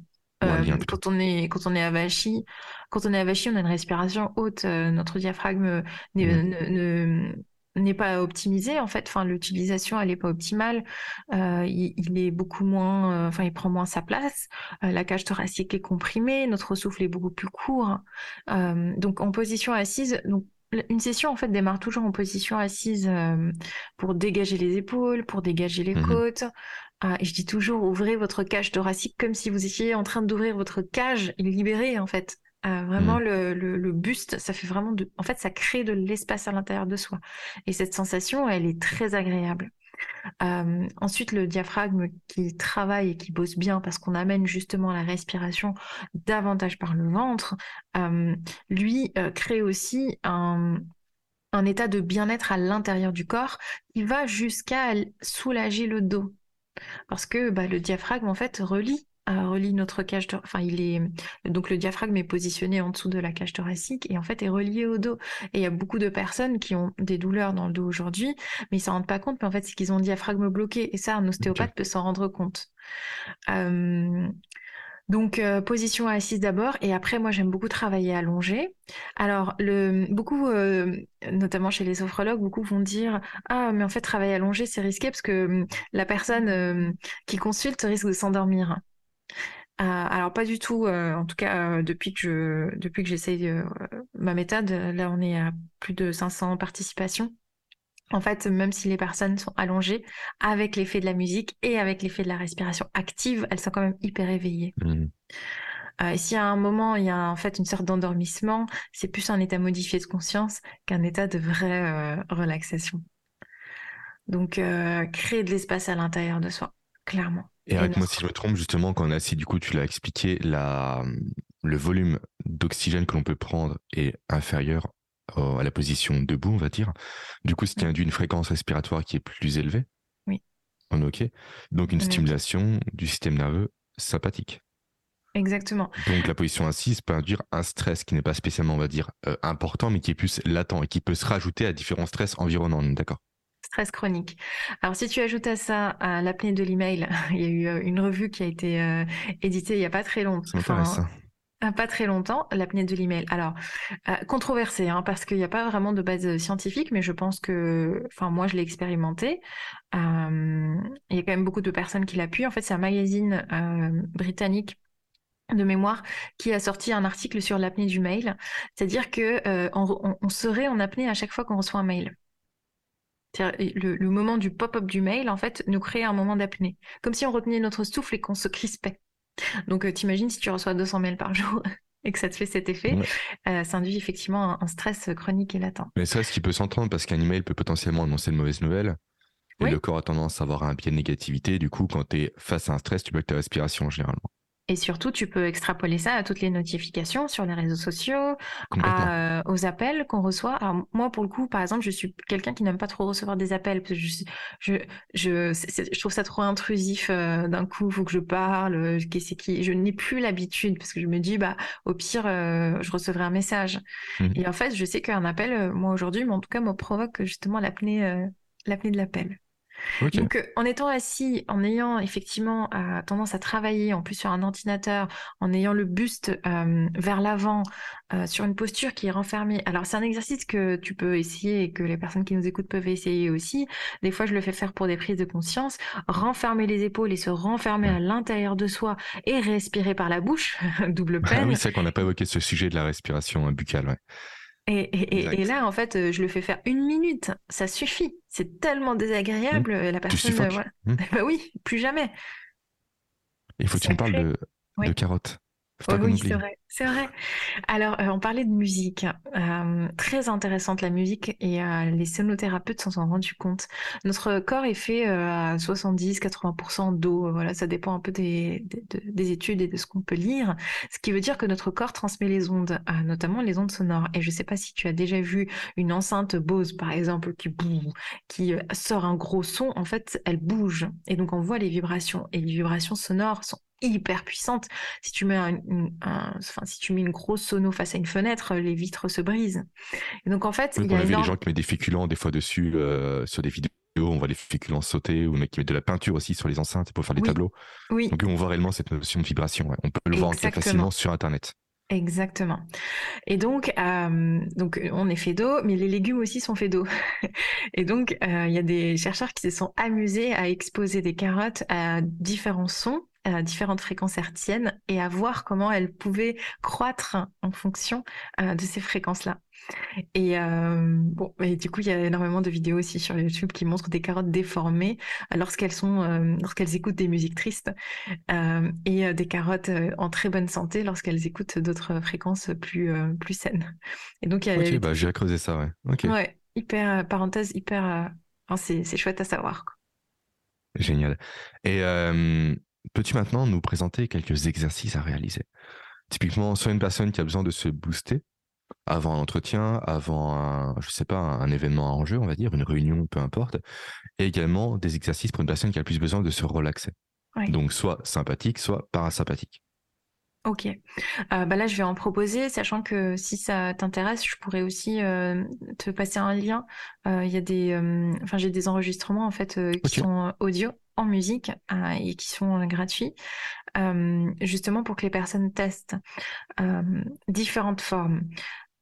S2: Euh, quand on est quand on est avachi, quand on est avachi, on a une respiration haute. Euh, notre diaphragme mmh. n'est pas optimisé en fait. Enfin, l'utilisation elle est pas optimale. Euh, il, est beaucoup moins, enfin, il prend moins sa place. la cage thoracique est comprimée. Notre souffle est beaucoup plus court. donc en position assise, donc une session en fait démarre toujours en position assise euh, pour dégager les épaules, pour dégager les mmh côtes. Ah, et je dis toujours ouvrez votre cage thoracique comme si vous étiez en train d'ouvrir votre cage et libérer en fait. Euh, vraiment mmh. le, le, le, buste, ça fait vraiment de, en fait ça crée de l'espace à l'intérieur de soi. Et cette sensation, elle est très agréable. Euh, ensuite, le diaphragme qui travaille et qui bosse bien parce qu'on amène justement la respiration davantage par le ventre, euh, lui euh, crée aussi un, état de bien-être à l'intérieur du corps qui va jusqu'à soulager le dos. Parce que bah, le diaphragme, en fait, relie relie notre cage, enfin il est donc le diaphragme est positionné en dessous de la cage thoracique et en fait est relié au dos. Et il y a beaucoup de personnes qui ont des douleurs dans le dos aujourd'hui, mais ils s'en rendent pas compte. Mais en fait, c'est qu'ils ont le diaphragme bloqué et ça, un ostéopathe peut s'en rendre compte. Euh, donc euh, position assise d'abord et après moi j'aime beaucoup travailler allongé. Alors le beaucoup euh, notamment chez les sophrologues beaucoup vont dire ah mais en fait travailler allongé c'est risqué parce que hum, la personne euh, qui consulte risque de s'endormir. Alors pas du tout en tout cas depuis que je depuis que j'essaye ma méthode là on est à plus de 500 participations. En fait, même si les personnes sont allongées, avec l'effet de la musique et avec l'effet de la respiration active, elles sont quand même hyper éveillées. Mmh. Euh, et si à un moment il y a en fait une sorte d'endormissement, c'est plus un état modifié de conscience qu'un état de vraie euh, relaxation. Donc euh, créer de l'espace à l'intérieur de soi, clairement.
S1: Et avec moi si je me trompe, justement, quand on est assis, du coup, tu l'as expliqué, la, le volume d'oxygène que l'on peut prendre est inférieur à la position debout, on va dire. Du coup, c'est induit une fréquence respiratoire qui est plus élevée.
S2: Oui.
S1: En OK. Donc, une stimulation du système nerveux sympathique.
S2: Exactement.
S1: Donc, la position assise peut induire un stress qui n'est pas spécialement, on va dire, euh, important, mais qui est plus latent et qui peut se rajouter à différents stress environnants. D'accord?
S2: Stress chronique. Alors si tu ajoutes à ça à l'apnée de l'email, il y a eu euh, une revue qui a été euh, éditée il n'y a pas très longtemps. Enfin, pas très longtemps, l'apnée de l'email. Alors, euh, controversé, hein, parce qu'il n'y a pas vraiment de base scientifique, mais je pense que, enfin, moi, je l'ai expérimenté. Euh, il y a quand même beaucoup de personnes qui l'appuient. En fait, c'est un magazine britannique de mémoire qui a sorti un article sur l'apnée du mail. C'est-à-dire que on, serait en apnée à chaque fois qu'on reçoit un mail. Le, le moment du pop-up du mail, en fait, nous crée un moment d'apnée. Comme si on retenait notre souffle et qu'on se crispait. Donc, euh, t'imagines si tu reçois 200 mails par jour et que ça te fait cet effet, euh, ça induit effectivement un, stress chronique et latent.
S1: Mais ça, ce qui peut s'entendre parce qu'un email peut potentiellement annoncer de mauvaises nouvelles. Et le corps a tendance à avoir un pied de négativité. Du coup, quand tu es face à un stress, tu bloques ta respiration généralement.
S2: Et surtout, tu peux extrapoler ça à toutes les notifications sur les réseaux sociaux, euh, aux appels qu'on reçoit. Alors, moi, pour le coup, par exemple, je suis quelqu'un qui n'aime pas trop recevoir des appels. Parce que je, je, je, je, trouve ça trop intrusif euh, d'un coup, il faut que je parle. Euh, qui... Je n'ai plus l'habitude parce que je me dis, bah, au pire, je recevrai un message. Mmh. Et en fait, je sais qu'un appel, moi aujourd'hui, mais en tout cas, me provoque justement l'apnée l'apnée de l'appel. Donc, euh, en étant assis, en ayant effectivement euh, tendance à travailler, en plus sur un ordinateur, en ayant le buste euh, vers l'avant, sur une posture qui est renfermée. Alors, c'est un exercice que tu peux essayer et que les personnes qui nous écoutent peuvent essayer aussi. Des fois, je le fais faire pour des prises de conscience. Renfermer les épaules et se renfermer à l'intérieur de soi et respirer par la bouche, double peine.
S1: Ah oui, c'est vrai qu'on n'a pas évoqué ce sujet de la respiration buccale. Ouais.
S2: Et, là, en fait, euh, je le fais faire une minute, ça suffit. C'est tellement désagréable, mmh. la personne. Euh, mmh. bah oui, plus jamais.
S1: Il faut que tu me parles de, de carottes.
S2: Oui, c'est vrai. C'est vrai. Alors, euh, on parlait de musique. Euh, très intéressante la musique et euh, les sonothérapeutes s'en sont rendus compte. Notre corps est fait à 70-80% d'eau. Voilà, ça dépend un peu des, des, études et de ce qu'on peut lire. Ce qui veut dire que notre corps transmet les ondes, notamment les ondes sonores. Et je ne sais pas si tu as déjà vu une enceinte Bose, par exemple, qui, qui sort un gros son. En fait, elle bouge. Et donc, on voit les vibrations. Et les vibrations sonores sont hyper puissantes. Si tu mets un, un, si tu mets une grosse sono face à une fenêtre, les vitres se brisent. Et donc en fait,
S1: il y a, des gens qui mettent des féculents des fois dessus euh, sur des vidéos. On voit les féculents sauter ou qui mettent de la peinture aussi sur les enceintes pour faire des tableaux.
S2: Oui.
S1: Donc on voit réellement cette notion de vibration. On peut le voir facilement sur Internet.
S2: Exactement. Et donc, euh, donc, on est fait d'eau, mais les légumes aussi sont faits d'eau. et donc, euh, il y a des chercheurs qui se sont amusés à exposer des carottes à différents sons différentes fréquences hertziennes et à voir comment elles pouvaient croître en fonction euh, de ces fréquences-là. Et euh, bon, et du coup, il y a énormément de vidéos aussi sur YouTube qui montrent des carottes déformées lorsqu'elles sont, euh, lorsqu'elles écoutent des musiques tristes, et des carottes en très bonne santé lorsqu'elles écoutent d'autres fréquences plus plus saines. Et donc, il y a.
S1: Ok, bah j'ai creusé ça, ouais. Ok.
S2: Ouais, hyper parenthèse, hyper. c'est c'est chouette à savoir.
S1: Génial. Et Peux-tu maintenant nous présenter quelques exercices à réaliser? Typiquement, soit une personne qui a besoin de se booster avant un entretien, avant un, je sais pas, un événement en jeu, on va dire, une réunion, peu importe, et également des exercices pour une personne qui a plus besoin de se relaxer. Donc soit sympathique, soit parasympathique.
S2: Ok. Euh, bah là, je vais en proposer, sachant que si ça t'intéresse, je pourrais aussi euh, te passer un lien. Euh, il y a des, enfin, j'ai des enregistrements en fait qui sont audio en musique et qui sont gratuits, justement pour que les personnes testent différentes formes.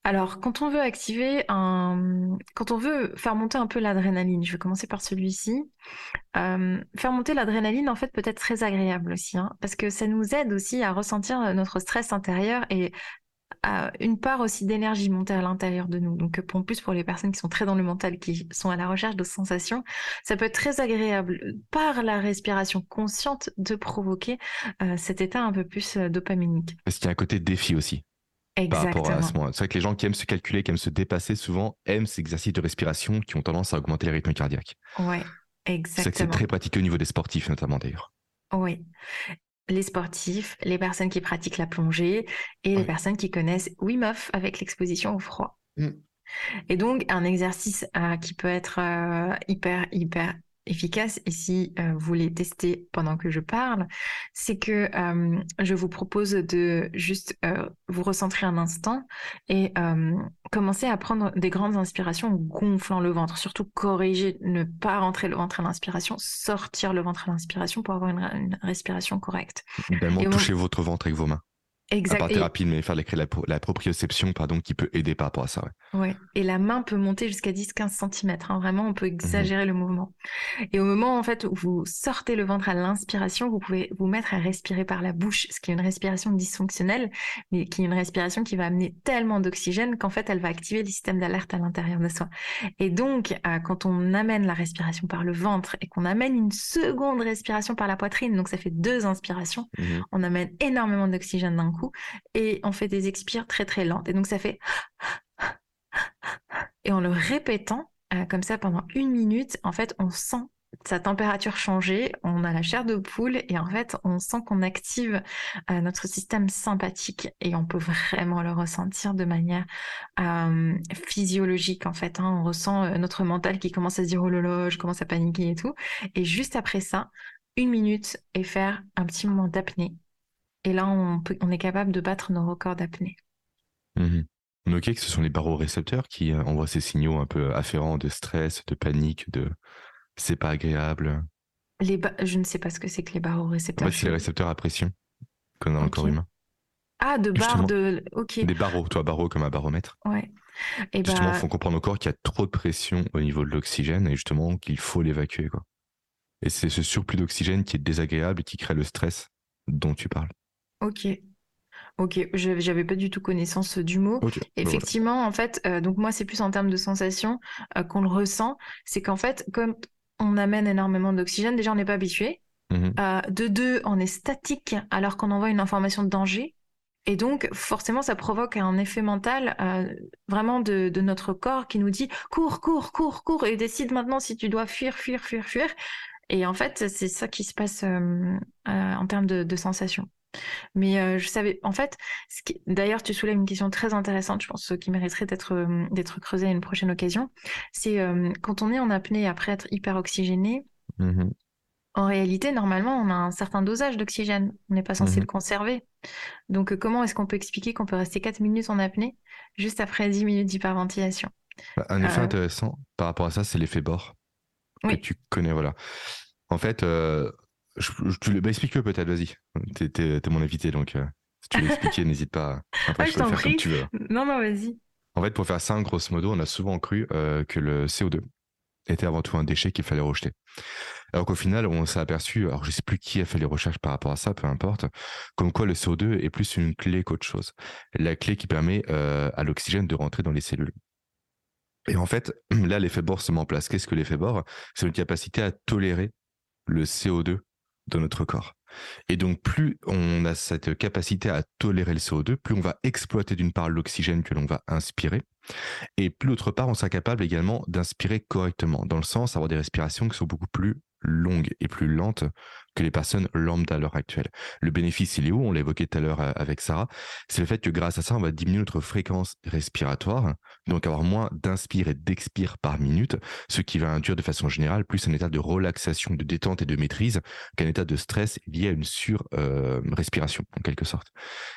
S2: Alors, quand on veut activer un, quand on veut faire monter un peu l'adrénaline, je vais commencer par celui-ci. Euh, faire monter l'adrénaline, en fait, peut être très agréable aussi, hein, parce que ça nous aide aussi à ressentir notre stress intérieur et à une part aussi d'énergie monter à l'intérieur de nous. Donc, en plus, pour les personnes qui sont très dans le mental, qui sont à la recherche de sensations, ça peut être très agréable par la respiration consciente de provoquer euh, cet état un peu plus euh, dopaminique.
S1: Parce qu'il y a un côté défi aussi. Exactement. C'est vrai que les gens qui aiment se calculer, qui aiment se dépasser, souvent aiment ces exercices de respiration qui ont tendance à augmenter les rythmes cardiaques.
S2: Ouais, exactement.
S1: C'est très pratique au niveau des sportifs, notamment d'ailleurs.
S2: Oui. Les sportifs, les personnes qui pratiquent la plongée et les personnes qui connaissent Wim Hof avec l'exposition au froid. Mm. Et donc, un exercice euh, qui peut être euh, hyper, hyper efficace et si euh, vous voulez tester pendant que je parle, c'est que euh, je vous propose de juste euh, vous recentrer un instant et commencer à prendre des grandes inspirations gonflant le ventre, surtout corriger, ne pas rentrer le ventre à l'inspiration, sortir le ventre à l'inspiration pour avoir une, respiration correcte.
S1: Également, toucher votre ventre avec vos mains. Exact. À part thérapie, mais faire la, la, proprioception, pardon, qui peut aider par rapport à ça.
S2: Ouais. Et la main peut monter jusqu'à 10-15 cm. Hein. Vraiment, on peut mhm. exagérer le mouvement. Et au moment, en fait, où vous sortez le ventre à l'inspiration, vous pouvez vous mettre à respirer par la bouche, ce qui est une respiration dysfonctionnelle, mais qui est une respiration qui va amener tellement d'oxygène qu'en fait, elle va activer le système d'alerte à l'intérieur de soi. Et donc, euh, quand on amène la respiration par le ventre et qu'on amène une seconde respiration par la poitrine, donc ça fait deux inspirations, mhm. on amène énormément d'oxygène d'un et on fait des expires très très lentes. Et donc ça fait et en le répétant euh, comme ça pendant une minute, en fait, on sent sa température changer, on a la chair de poule et en fait, on sent qu'on active euh, notre système sympathique et on peut vraiment le ressentir de manière euh, physiologique en fait. Hein. On ressent notre mental qui commence à dire oh là là, je commence à paniquer et tout. Et juste après ça, une minute et faire un petit moment d'apnée et là, on, on est capable de battre nos records d'apnée.
S1: Mmh on que ce sont les barorécepteurs qui euh, envoient ces signaux un peu afférents de stress, de panique, de c'est pas agréable.
S2: Les Je ne sais pas ce que c'est que les barorécepteurs.
S1: En fait, c'est les récepteurs à pression qu'on a dans le corps humain.
S2: Ah, de barres de. Ok.
S1: Des barreaux, toi, barreaux comme un baromètre.
S2: Ouais.
S1: Et justement, il bah faut comprendre au corps qu'il y a trop de pression au niveau de l'oxygène et justement qu'il faut l'évacuer. Quoi. Et c'est ce surplus d'oxygène qui est désagréable et qui crée le stress dont tu parles.
S2: Ok. Ok, j'avais pas du tout connaissance du mot. Bah Effectivement, en fait, euh, donc moi, c'est plus en termes de sensation euh, qu'on le ressent. C'est qu'en fait, comme on amène énormément d'oxygène, déjà, on n'est pas habitué. Mmh euh, de deux, on est statique alors qu'on envoie une information de danger. Et donc, forcément, ça provoque un effet mental vraiment de, de, notre corps qui nous dit cours, cours, cours, cours, et décide maintenant si tu dois fuir, fuir, fuir, fuir. Et en fait, c'est ça qui se passe en termes de, de sensations. Mais euh, je savais, en fait, d'ailleurs, tu soulèves une question très intéressante, je pense, qui mériterait d'être euh, d'être creusée à une prochaine occasion. C'est euh, quand on est en apnée après être hyper oxygéné, mmh en réalité, normalement, on a un certain dosage d'oxygène. On n'est pas censé mmh le conserver. Donc, comment est-ce qu'on peut expliquer qu'on peut rester 4 minutes en apnée juste après 10 minutes d'hyperventilation?
S1: Bah, Un effet intéressant par rapport à ça, c'est l'effet bord. Que tu connais, voilà. En fait, je, je, bah, explique-le peut-être, vas-y. T'es, es, mon invité, donc euh, si tu veux expliquer, n'hésite pas.
S2: Après, je, je faire comme tu veux. Non, non, vas-y.
S1: En fait, pour faire simple, grosso modo, on a souvent cru euh, que le CO2 était avant tout un déchet qu'il fallait rejeter. Alors qu'au final, on s'est aperçu, alors je sais plus qui a fait les recherches par rapport à ça, peu importe, comme quoi le CO2 est plus une clé qu'autre chose. La clé qui permet euh, à l'oxygène de rentrer dans les cellules. Et en fait, là, l'effet bord se met en place. Qu'est-ce que l'effet bord C'est une capacité à tolérer le CO2 de notre corps. Et donc, plus on a cette capacité à tolérer le CO2, plus on va exploiter d'une part l'oxygène que l'on va inspirer, et plus d'autre part, on sera capable également d'inspirer correctement, dans le sens d'avoir des respirations qui sont beaucoup plus longues et plus lentes que les personnes lambda à l'heure actuelle. Le bénéfice, il est où? On l'évoquait tout à l'heure euh, avec Sarah. C'est le fait que grâce à ça, on va diminuer notre fréquence respiratoire, donc avoir moins d'inspire et d'expire par minute, ce qui va induire de façon générale plus un état de relaxation, de détente et de maîtrise qu'un état de stress lié à une sur-respiration, euh, en quelque sorte.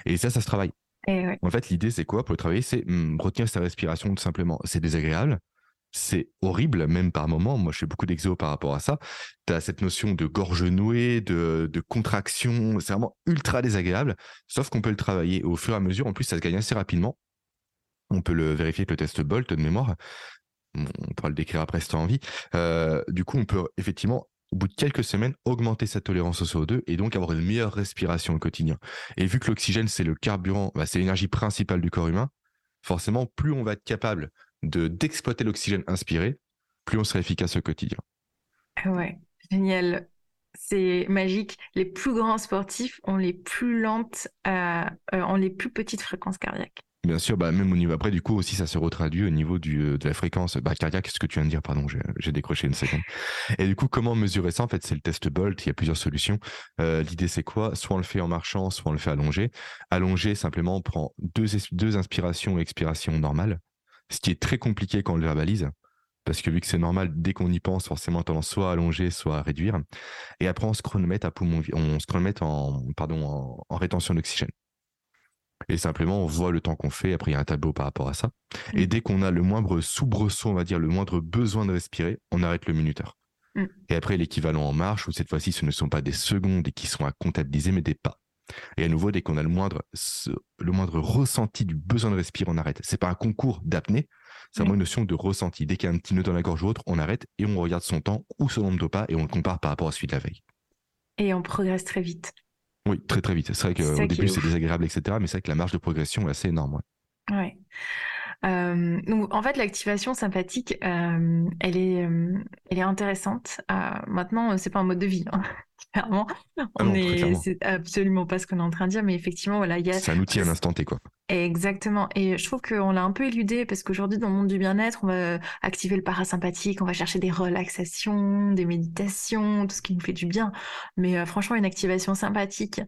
S1: Et ça, ça se travaille. En fait, l'idée, c'est quoi? Pour le travailler C'est hmm, retenir sa respiration tout simplement. C'est désagréable, c'est horrible, même par moments. Moi, je fais beaucoup d'exo par rapport à ça. Tu as cette notion de gorge nouée, de, contraction. C'est vraiment ultra désagréable. Sauf qu'on peut le travailler au fur et à mesure. En plus, ça se gagne assez rapidement. On peut le vérifier avec le test Bolt de mémoire. On pourra le décrire après si tu as envie. Euh, du coup, on peut effectivement, au bout de quelques semaines, augmenter sa tolérance au CO2 et donc avoir une meilleure respiration au quotidien. Et vu que l'oxygène, c'est le carburant, bah, c'est l'énergie principale du corps humain, forcément, plus on va être capable de d'exploiter l'oxygène inspiré, plus on sera efficace au quotidien.
S2: Ouais, génial. C'est magique. Les plus grands sportifs ont les plus lentes, euh, euh, ont les plus petites fréquences cardiaques.
S1: Bien sûr, bah, même au niveau après, du coup aussi, ça se retraduit au niveau du, euh, de la fréquence bah, cardiaque. ce que tu viens de dire Pardon, j'ai décroché une seconde. Et du coup, comment mesurer ça En fait, c'est le test Bolt. Il y a plusieurs solutions. L'idée, c'est quoi? Soit on le fait en marchant, soit on le fait allongé. Allongé, simplement, on prend deux, deux inspirations et expirations normales ce qui est très compliqué quand on le verbalise, parce que vu que c'est normal, dès qu'on y pense, forcément, tendance soit à allonger, soit à réduire. Et après, on se chronomètre à poumon, on se chronomètre en, pardon, en, rétention d'oxygène. Et simplement, on voit le temps qu'on fait. Après, il y a un tableau par rapport à ça. Mm. Et dès qu'on a le moindre soubresaut, on va dire, le moindre besoin de respirer, on arrête le minuteur. Mm. Et après, l'équivalent en marche, où cette fois-ci, ce ne sont pas des secondes et qui sont à comptabiliser, mais des pas. Et à nouveau, dès qu'on a le moindre, le moindre ressenti du besoin de respirer, on arrête. C'est pas un concours d'apnée, c'est vraiment une notion de ressenti. Dès qu'il y a un petit nœud dans la gorge ou autre, on arrête et on regarde son temps ou son nombre de pas et on le compare par rapport à celui de la veille.
S2: Et on progresse très vite.
S1: Oui, très très vite. C'est vrai qu'au début c'est désagréable, etc. Mais c'est vrai que la marge de progression est assez énorme.
S2: Ouais. ouais. Euh, donc, en fait, l'activation sympathique, euh, elle, est, euh, elle est intéressante. maintenant, c'est pas un mode de vie. Hein. Clairement, ah est, c'est absolument pas ce qu'on est en train de dire, mais effectivement, voilà, il y a.
S1: C'est un outil à l'instant T, quoi.
S2: Exactement. Et je trouve qu'on l'a un peu éludé parce qu'aujourd'hui, dans le monde du bien-être, on va activer le parasympathique, on va chercher des relaxations, des méditations, tout ce qui nous fait du bien. Mais franchement, une activation sympathique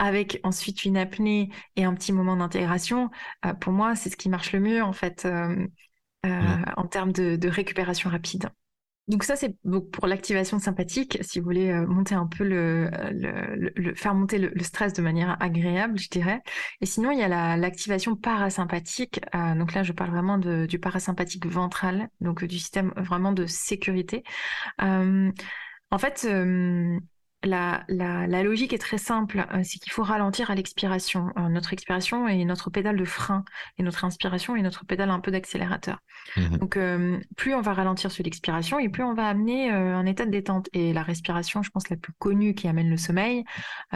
S2: avec ensuite une apnée et un petit moment d'intégration, euh, pour moi, c'est ce qui marche le mieux en fait euh, euh, en termes de, récupération rapide. Donc ça, c'est pour l'activation sympathique, si vous voulez monter un peu le, faire monter le, stress de manière agréable, je dirais. Et sinon, il y a l'activation parasympathique. donc là, je parle vraiment du parasympathique ventral, donc du système vraiment de sécurité. en fait, la, la, logique est très simple, euh, c'est qu'il faut ralentir à l'expiration. Euh, notre expiration est notre pédale de frein et notre inspiration est notre pédale un peu d'accélérateur. Mmh Donc euh, plus on va ralentir sur l'expiration et plus on va amener un état de détente. Et la respiration, je pense la plus connue qui amène le sommeil,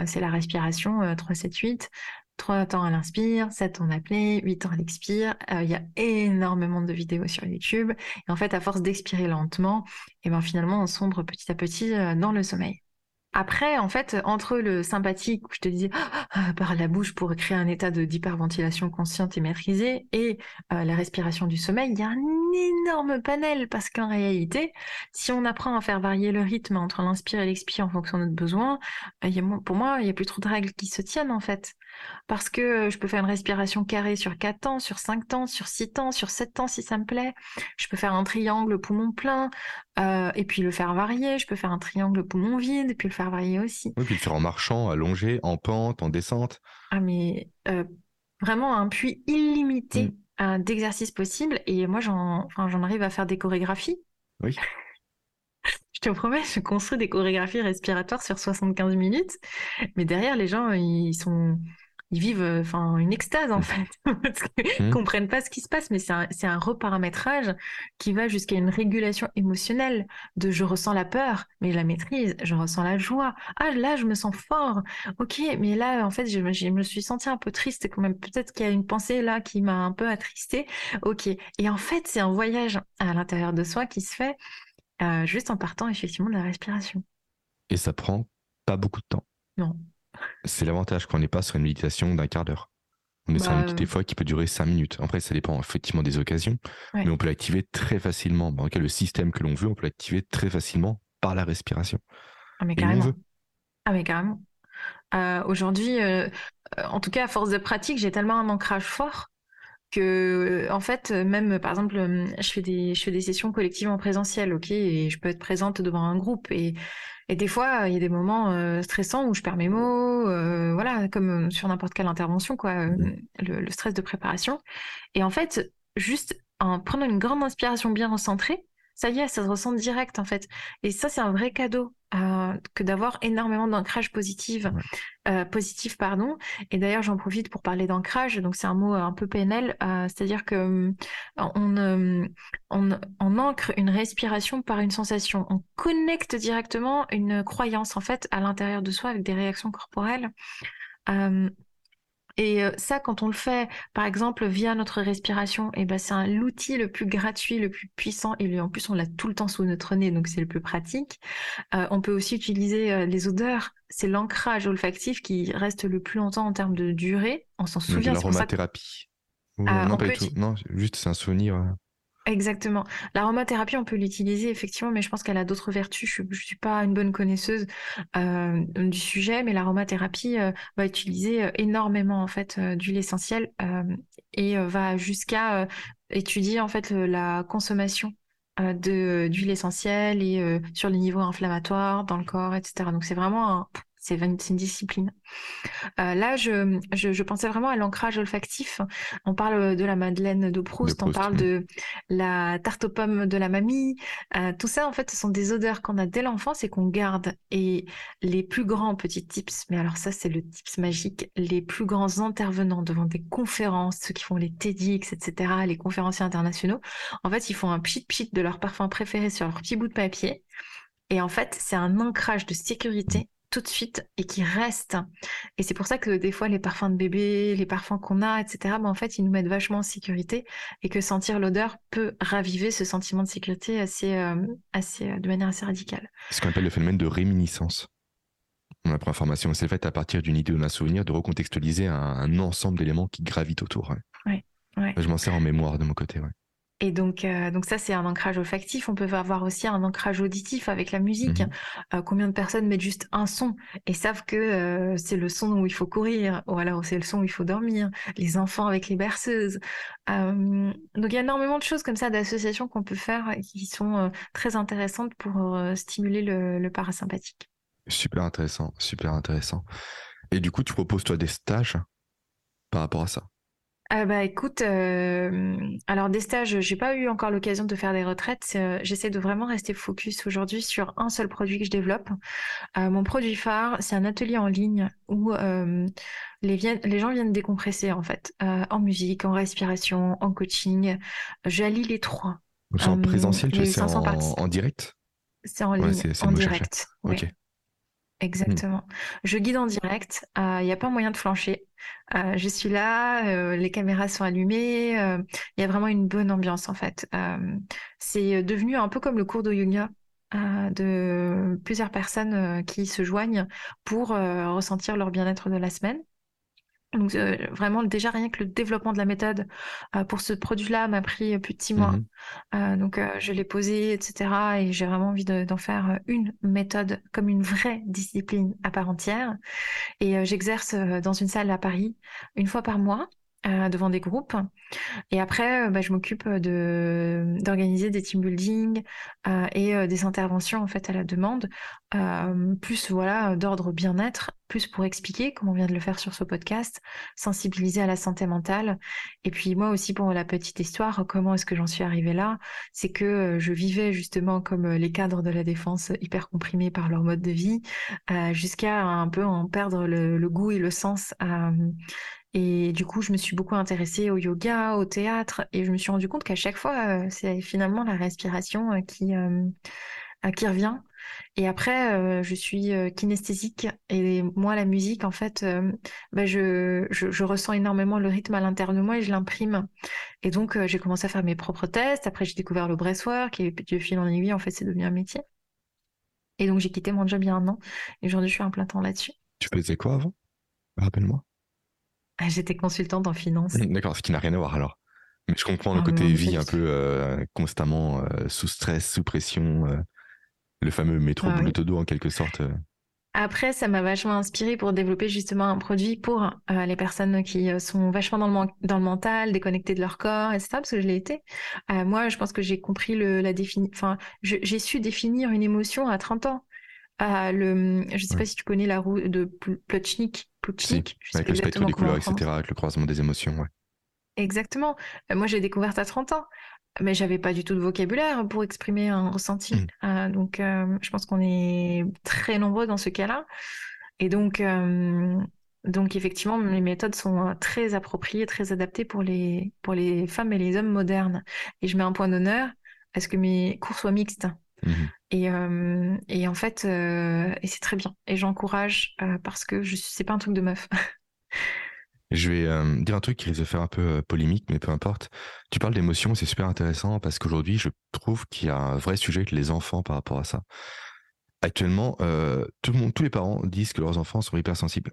S2: c'est la respiration 3-7-8. 3 temps à l'inspire, 7 en apnée, 8 ans à l'expire. Il y a énormément de vidéos sur YouTube. Et en fait, à force d'expirer lentement, et ben finalement, on sombre petit à petit dans le sommeil. Après, en fait, entre le sympathique, je te disais ah, par la bouche pour créer un état d'hyperventilation consciente et maîtrisée, et euh, la respiration du sommeil, il y a un énorme panel parce qu'en réalité, si on apprend à faire varier le rythme entre l'inspire et l'expire en fonction de notre besoin, euh, pour moi, il n'y a plus trop de règles qui se tiennent en fait. Parce que euh, je peux faire une respiration carrée sur 4 temps, sur 5 temps, sur 6 temps, sur 7 temps si ça me plaît. Je peux faire un triangle poumon plein euh, et puis le faire varier. Je peux faire un triangle poumon vide et puis le faire varier aussi.
S1: Oui, puis le faire en marchant, allongé, en pente, en descente.
S2: Ah mais euh, vraiment un puits illimité mm. d'exercices possibles. Et moi, j'en j'en arrive à faire des chorégraphies.
S1: Oui.
S2: Je te promets, je construis des chorégraphies respiratoires sur 75 minutes, mais derrière, les gens, ils sont, ils vivent euh, enfin une extase en mmh. fait parce qu'ils mmh. comprennent pas ce qui se passe mais c'est un, un, reparamétrage qui va jusqu'à une régulation émotionnelle de je ressens la peur mais je la maîtrise je ressens la joie. Ah là je me sens fort. Ok mais là en fait je, je me suis sentie un peu triste quand même. Peut-être qu'il y a une pensée là qui m'a un peu attristée. Ok. Et en fait c'est un voyage à l'intérieur de soi qui se fait euh, juste en partant effectivement de la respiration.
S1: Et ça prend pas beaucoup de temps.
S2: Non.
S1: C'est l'avantage quand on n'est pas sur une méditation d'un quart d'heure. On est sur une des fois qui peut durer cinq minutes. Après, ça dépend effectivement des occasions,
S2: Ouais.
S1: mais on peut l'activer très facilement. Dans le système que l'on veut, on peut l'activer très facilement par la respiration.
S2: ah, mais
S1: Et où on
S2: carrément.
S1: veut.
S2: Ah, mais carrément. Euh, Aujourd'hui, euh, euh, en tout cas, à force de pratique, j'ai tellement un ancrage fort que, en fait, même par exemple, je fais des, je fais des sessions collectives en présentiel, ok, et je peux être présente devant un groupe. Et, et des fois, il y a des moments euh, stressants où je perds mes mots, euh, voilà, comme sur n'importe quelle intervention, quoi, euh, le, le stress de préparation. Et en fait, juste en prenant une grande inspiration bien recentrée, ça y est, ça se ressent direct, en fait. Et ça, c'est un vrai cadeau euh, que d'avoir énormément d'ancrage positif, euh, positif, pardon. Et d'ailleurs, j'en profite pour parler d'ancrage. Donc, c'est un mot euh, un peu PNL, euh, c'est-à-dire que on, on, on ancre une respiration par une sensation. On connecte directement une croyance, en fait, à l'intérieur de soi avec des réactions corporelles. Euh, et euh, ça, quand on le fait, par exemple, via notre respiration, et ben, c'est l'outil le plus gratuit, le plus puissant, et en plus, on l'a tout le temps sous notre nez, donc c'est le plus pratique. Euh, on peut aussi utiliser euh, les odeurs. C'est l'ancrage olfactif qui reste le plus longtemps en termes de durée. On s'en souvient. ça que-
S1: l'aromathérapie. Ou-
S2: Ah,
S1: non,
S2: on
S1: pas du tout. Non, juste c'est un souvenir.
S2: Exactement. L'aromathérapie, on peut l'utiliser effectivement, mais je pense qu'elle a d'autres vertus. Je, je suis pas une bonne connaisseuse euh, du sujet, mais l'aromathérapie euh, va utiliser euh, énormément en fait d'huile essentielle et va jusqu'à étudier en fait la consommation de d'huile essentielle et sur les niveaux inflammatoires dans le corps, etc. Donc c'est vraiment un- c'est une, discipline. Euh, là, je, je, je pensais vraiment à l'ancrage olfactif. On parle de la Madeleine de Proust, on
S1: Proust,
S2: parle de la tarte aux pommes de la mamie. Euh, tout ça, en fait, ce sont des odeurs qu'on a dès l'enfance et qu'on garde. Et les plus grands petits tips, mais alors ça, c'est le tips magique, les plus grands intervenants devant des conférences, ceux qui font les TEDx, etc., les conférenciers internationaux, en fait, ils font un pchit-pchit de leur parfum préféré sur leur petit bout de papier. Et en fait, c'est un ancrage de sécurité tout de suite et qui reste. Et c'est pour ça que des fois, les parfums de bébé, les parfums qu'on a, etc., ben, en fait, ils nous mettent vachement en sécurité et que sentir l'odeur peut raviver ce sentiment de sécurité assez, euh, assez, euh, de manière assez radicale.
S1: ce qu'on appelle le phénomène de réminiscence. On apprend information, c'est fait à partir d'une idée ou d'un souvenir de recontextualiser un, un ensemble d'éléments qui gravitent autour. ouais.
S2: Ouais.
S1: Je m'en sers en mémoire de mon côté.
S2: Et donc, euh, donc ça, c'est un ancrage olfactif. On peut avoir aussi un ancrage auditif avec la musique.
S1: Mhm.
S2: Euh, combien de personnes mettent juste un son et savent que euh, c'est le son où il faut courir, ou alors c'est le son où il faut dormir. Les enfants avec les berceuses. Donc, il y a énormément de choses comme ça, d'associations qu'on peut faire qui sont très intéressantes pour stimuler le, le parasympathique.
S1: Super intéressant, super intéressant. Et du coup, tu proposes toi des stages par rapport à ça?
S2: Euh, bah écoute, euh, alors des stages, j'ai pas eu encore l'occasion de faire des retraites. Euh, J'essaie de vraiment rester focus aujourd'hui sur un seul produit que je développe. Euh, mon produit phare, c'est un atelier en ligne où les, les gens viennent décompresser en fait, en musique, en respiration, en coaching. J'allie les trois.
S1: C'est en présentiel, tu sais,
S2: eu
S1: c'est
S2: 500
S1: en, en direct?
S2: C'est en ligne, en direct. ouais.
S1: Ok.
S2: Exactement. Je guide en direct. Il n'y a pas moyen de flancher. Euh, je suis là, euh, les caméras sont allumées. euh, Il y a vraiment une bonne ambiance en fait. Euh, c'est devenu un peu comme le cours de yoga euh, de plusieurs personnes euh, qui se joignent pour euh, ressentir leur bien-être de la semaine. Donc euh, vraiment déjà rien que le développement de la méthode euh, pour ce produit-là m'a pris plus de six mois. Euh, donc euh, je l'ai posé, etc. Et j'ai vraiment envie de- d'en faire une méthode comme une vraie discipline à part entière. Et euh, j'exerce euh, dans une salle à Paris une fois par mois euh, devant des groupes. Et après, euh, bah, je m'occupe de d'organiser des team building euh, et euh, des interventions en fait à la demande, euh, plus voilà d'ordre bien-être, pour expliquer comme on vient de le faire sur ce podcast, sensibiliser à la santé mentale. Et puis moi aussi pour la petite histoire, comment est-ce que j'en suis arrivée là? C'est que euh, je vivais justement comme euh, les cadres de la défense hyper comprimés par leur mode de vie, euh, jusqu'à un peu en perdre le, goût et le sens. et du coup, je me suis beaucoup intéressée au yoga, au théâtre, et je me suis rendu compte qu'à chaque fois, c'est finalement la respiration qui revient. Et après, euh, je suis euh, kinesthésique, et moi, la musique, en fait, euh, bah, je, je, je ressens énormément le rythme à l'intérieur de moi et je l'imprime. Et donc, euh, j'ai commencé à faire mes propres tests. Après, j'ai découvert le breathwork, et de fil en aiguille, en fait, c'est devenu un métier. Et donc, j'ai quitté mon job il y a un an, et aujourd'hui, je suis un plein temps là-dessus.
S1: Tu faisais quoi avant? Rappelle-moi.
S2: Ah, j'étais consultante en finance.
S1: D'accord, ce qui n'a rien à voir alors. Mais je comprends le
S2: Ah,
S1: côté vie un peu euh, constamment euh, sous stress, sous pression, euh, le fameux métro
S2: Ah oui.
S1: boulot dodo en quelque sorte. euh.
S2: Après, ça m'a vachement inspiré pour développer justement un produit pour euh, les personnes qui euh, sont vachement dans le, dans le mental, déconnectées de leur corps, etc. Parce que je l'ai été. Euh, moi, je pense que j'ai compris le, la défini... Enfin, j'ai su définir une émotion à 30 ans. Euh, le, je sais pas si tu connais la roue de Pl- Plotchnik.
S1: Si,
S2: Plotchnik,
S1: avec le spectre des couleurs, etc., avec le croisement des émotions. Ouais.
S2: Exactement. Moi, j'ai découvert à 30 ans, mais j'avais pas du tout de vocabulaire pour exprimer un ressenti.
S1: Mm.
S2: Euh, donc, euh, je pense qu'on est très nombreux dans ce cas-là. Et donc, euh, donc effectivement, mes méthodes sont très appropriées, très adaptées pour les, pour les femmes et les hommes modernes. Et je mets un point d'honneur à ce que mes cours soient mixtes.
S1: Mhm.
S2: Et, et en fait, et c'est très bien. Et j'encourage parce que je suis, c'est pas un truc de meuf.
S1: Je vais euh, dire un truc qui risque de faire un peu euh, polémique, mais peu importe. Tu parles d'émotions, c'est super intéressant parce qu'aujourd'hui, je trouve qu'il y a un vrai sujet avec les enfants par rapport à ça. Actuellement, euh, tout le monde, tous les parents disent que leurs enfants sont hypersensibles.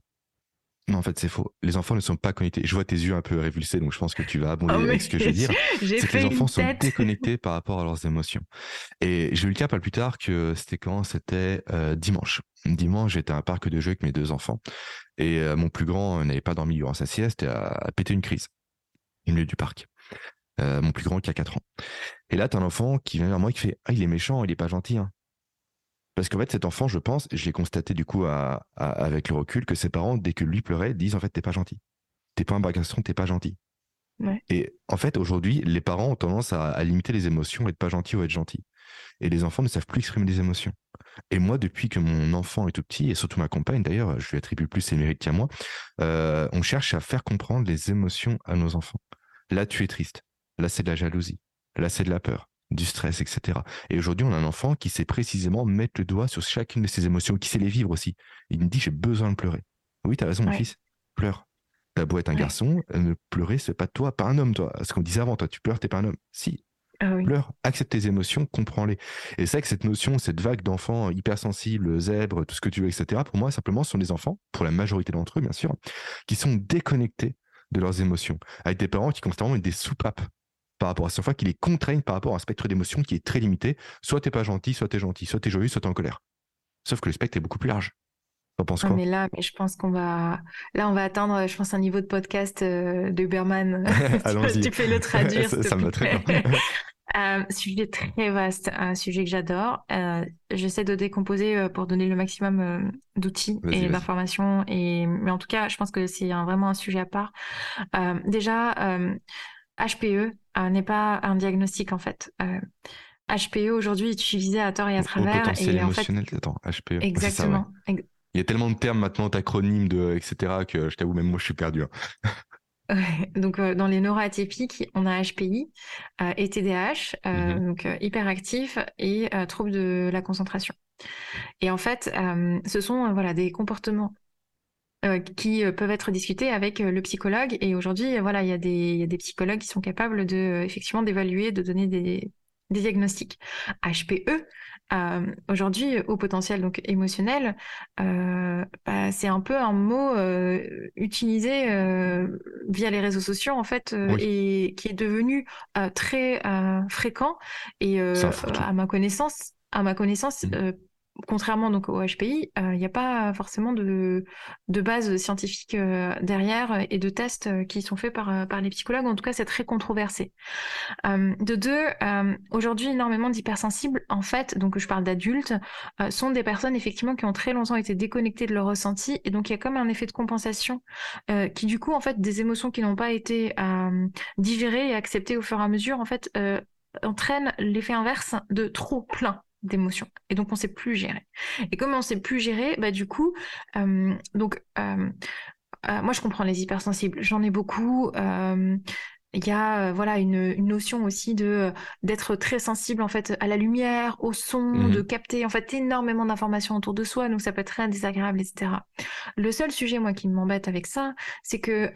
S1: Non, en fait, c'est faux. Les enfants ne sont pas connectés. Je vois tes yeux un peu révulsés, donc je pense que tu vas abonder
S2: Oh, mais
S1: avec ce que je vais dire. C'est que les enfants sont déconnectés par rapport à leurs émotions. Et j'ai eu le cas pas plus tard que c'était quand C'était euh, dimanche. Dimanche, j'étais à un parc de jeux avec mes deux enfants. Et euh, mon plus grand euh, n'avait pas dormi durant sa sieste et a, a pété une crise au milieu du parc. Euh, mon plus grand qui a 4 ans. Et là, tu as un enfant qui vient vers moi et qui fait Ah, il est méchant, il est pas gentil. hein. Parce qu'en fait, cet enfant, je pense, je l'ai constaté du coup à- à- avec le recul, que ses parents, dès que lui pleurait, disent en fait, t'es pas gentil. T'es pas un garçon, t'es pas gentil.
S2: Ouais.
S1: Et en fait, aujourd'hui, les parents ont tendance à, à limiter les émotions, être pas gentil ou être gentil. Et les enfants ne savent plus exprimer des émotions. Et moi, depuis que mon enfant est tout petit, et surtout ma compagne d'ailleurs, je lui attribue plus ses mérites qu'à moi, euh, on cherche à faire comprendre les émotions à nos enfants. Là, tu es triste. Là, c'est de la jalousie. Là, c'est de la peur, du stress, etc. Et aujourd'hui, on a un enfant qui sait précisément mettre le doigt sur chacune de ses émotions, qui sait les vivre aussi. Il me dit, j'ai besoin de pleurer. Oui, t'as raison, mon fils. Pleure. T'as beau être un
S2: Ouais.
S1: garçon, euh, ne pleurer, c'est pas toi, pas un homme, toi. Ce qu'on disait avant, toi, tu pleures, t'es pas un homme. Si,
S2: Ah oui.
S1: pleure, accepte tes émotions, comprends-les. Et c'est vrai que cette notion, cette vague d'enfants hypersensibles, zèbres, tout ce que tu veux, etc., pour moi, simplement, ce sont des enfants, pour la majorité d'entre eux, bien sûr, qui sont déconnectés de leurs émotions, avec des parents qui constamment mettent des soupapes par rapport à cette fois qui les contraignent par rapport à un spectre d'émotions qui est très limité. Soit t'es pas gentil, soit t'es gentil, soit t'es joyeux, soit t'es en colère. Sauf que le spectre est beaucoup plus large. T'en penses
S2: Ah,
S1: quoi?
S2: mais là, mais je pense qu'on va, là, on va atteindre, je pense, un niveau de podcast euh, de Berman.
S1: Allons-y.
S2: tu peux le traduire,
S1: Ça- ça me va très bien.
S2: Euh, sujet très vaste, un sujet que j'adore. Euh, J'essaie de décomposer euh, pour donner le maximum euh, d'outils et d'informations. Et mais en tout cas, je pense que c'est un- vraiment un sujet à part. Déjà, HPE n'est pas un diagnostic en fait. Euh, HPE aujourd'hui est utilisé à tort et à travers.
S1: potentiel
S2: Et en fait,
S1: émotionnel, attends, HPE. Ça, ouais.
S2: exactement. Ex-
S1: Il y a tellement de termes maintenant, d'acronymes, de, etc., que je t'avoue, même moi, je suis perdu. hein.
S2: Ouais, donc euh, dans les neuroatypiques, on a HPI euh, et TDAH, euh,
S1: Mhm.
S2: donc euh, hyperactif et euh, trouble de la concentration. Et en fait, euh, ce sont euh, voilà des comportements euh, qui euh, peuvent être discutés avec euh, le psychologue. Et aujourd'hui, voilà, il y a des il y a des psychologues qui sont capables de effectivement d'évaluer, de donner des des diagnostics. HPE, euh, aujourd'hui, au potentiel donc émotionnel, euh, bah, c'est un peu un mot euh, utilisé via les réseaux sociaux en fait
S1: Oui.
S2: et qui est devenu très fréquent et à ma connaissance, à ma connaissance.
S1: Mhm.
S2: Euh, Contrairement donc au HPI, euh, il n'y a pas forcément de, de base scientifique euh, derrière et de tests euh, qui sont faits par, euh, les psychologues. En tout cas, c'est très controversé. Euh, de deux, euh, aujourd'hui, énormément d'hypersensibles, en fait, donc je parle d'adultes, euh, sont des personnes effectivement qui ont très longtemps été déconnectées de leur ressenti, et donc il y a comme un effet de compensation euh, qui, du coup, en fait, des émotions qui n'ont pas été euh, digérées et acceptées au fur et à mesure, en fait, euh, entraînent l'effet inverse de trop plein d'émotions. Et donc on sait plus gérer. Et comme on sait plus gérer bah du coup euh, donc euh, euh, moi je comprends les hypersensibles. J'en ai beaucoup. Il y a voilà une, une notion aussi de d'être très sensible en fait à la lumière, au son,
S1: Mhm.
S2: de capter en fait énormément d'informations autour de soi, donc ça peut être très désagréable, etc. Le seul sujet moi qui m'embête avec ça, c'est que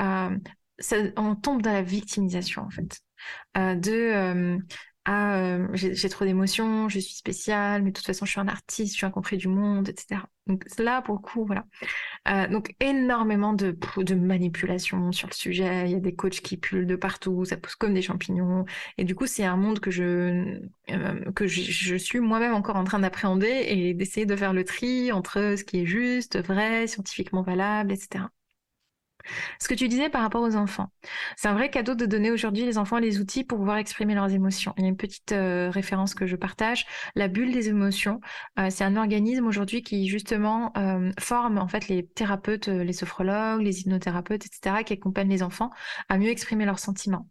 S2: ça, on tombe dans la victimisation en fait, Euh, de euh, ah, euh, j'ai trop d'émotions, je suis spéciale, mais de toute façon, je suis un artiste, je suis incompris du monde, etc. Donc là, pour le coup, voilà. Euh, donc énormément de, de manipulation sur le sujet. Il y a des coachs qui pullent de partout, ça pousse comme des champignons. Et du coup, c'est un monde que je euh, que je, je suis moi-même encore en train d'appréhender et d'essayer de faire le tri entre ce qui est juste, vrai, scientifiquement valable, etc. Ce que tu disais par rapport aux enfants, c'est un vrai cadeau de donner aujourd'hui les enfants les outils pour pouvoir exprimer leurs émotions. Il y a une petite euh, référence que je partage, la bulle des émotions. Euh, c'est un organisme aujourd'hui qui justement euh, forme en fait les thérapeutes, les sophrologues, les hypnothérapeutes, etc., qui accompagnent les enfants à mieux exprimer leurs sentiments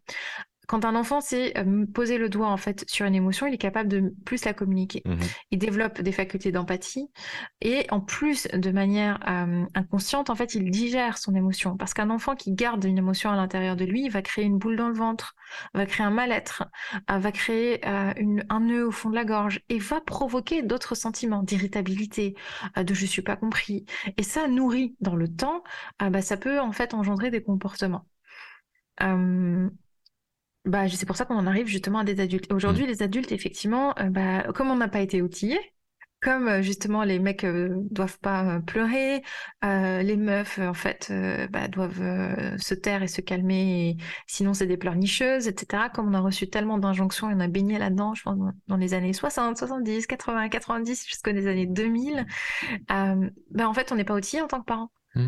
S2: quand un enfant sait euh, poser le doigt en fait sur une émotion, il est capable de plus la communiquer. Mmh il développe des facultés d'empathie et en plus de manière euh, inconsciente, en fait, il digère son émotion parce qu'un enfant qui garde une émotion à l'intérieur de lui va créer une boule dans le ventre, va créer un mal-être, euh, va créer un nœud au fond de la gorge et va provoquer d'autres sentiments d'irritabilité, de je suis pas compris. Et ça nourrit dans le temps, bah, ça peut en fait engendrer des comportements. Bah, c'est pour ça qu'on en arrive justement à des adultes. Aujourd'hui, mmh. les adultes, effectivement, euh, bah, comme on n'a pas été outillés, comme euh, justement les mecs euh, doivent pas pleurer, les meufs en fait bah, doivent se taire et se calmer, sinon c'est des pleurnicheuses, etc. Comme on a reçu tellement d'injonctions et on a baigné là-dedans, je pense dans les années 60, 70, 80, 90 jusqu'aux années 2000, bah, en fait on n'est pas outillés en tant que parents. Mmh.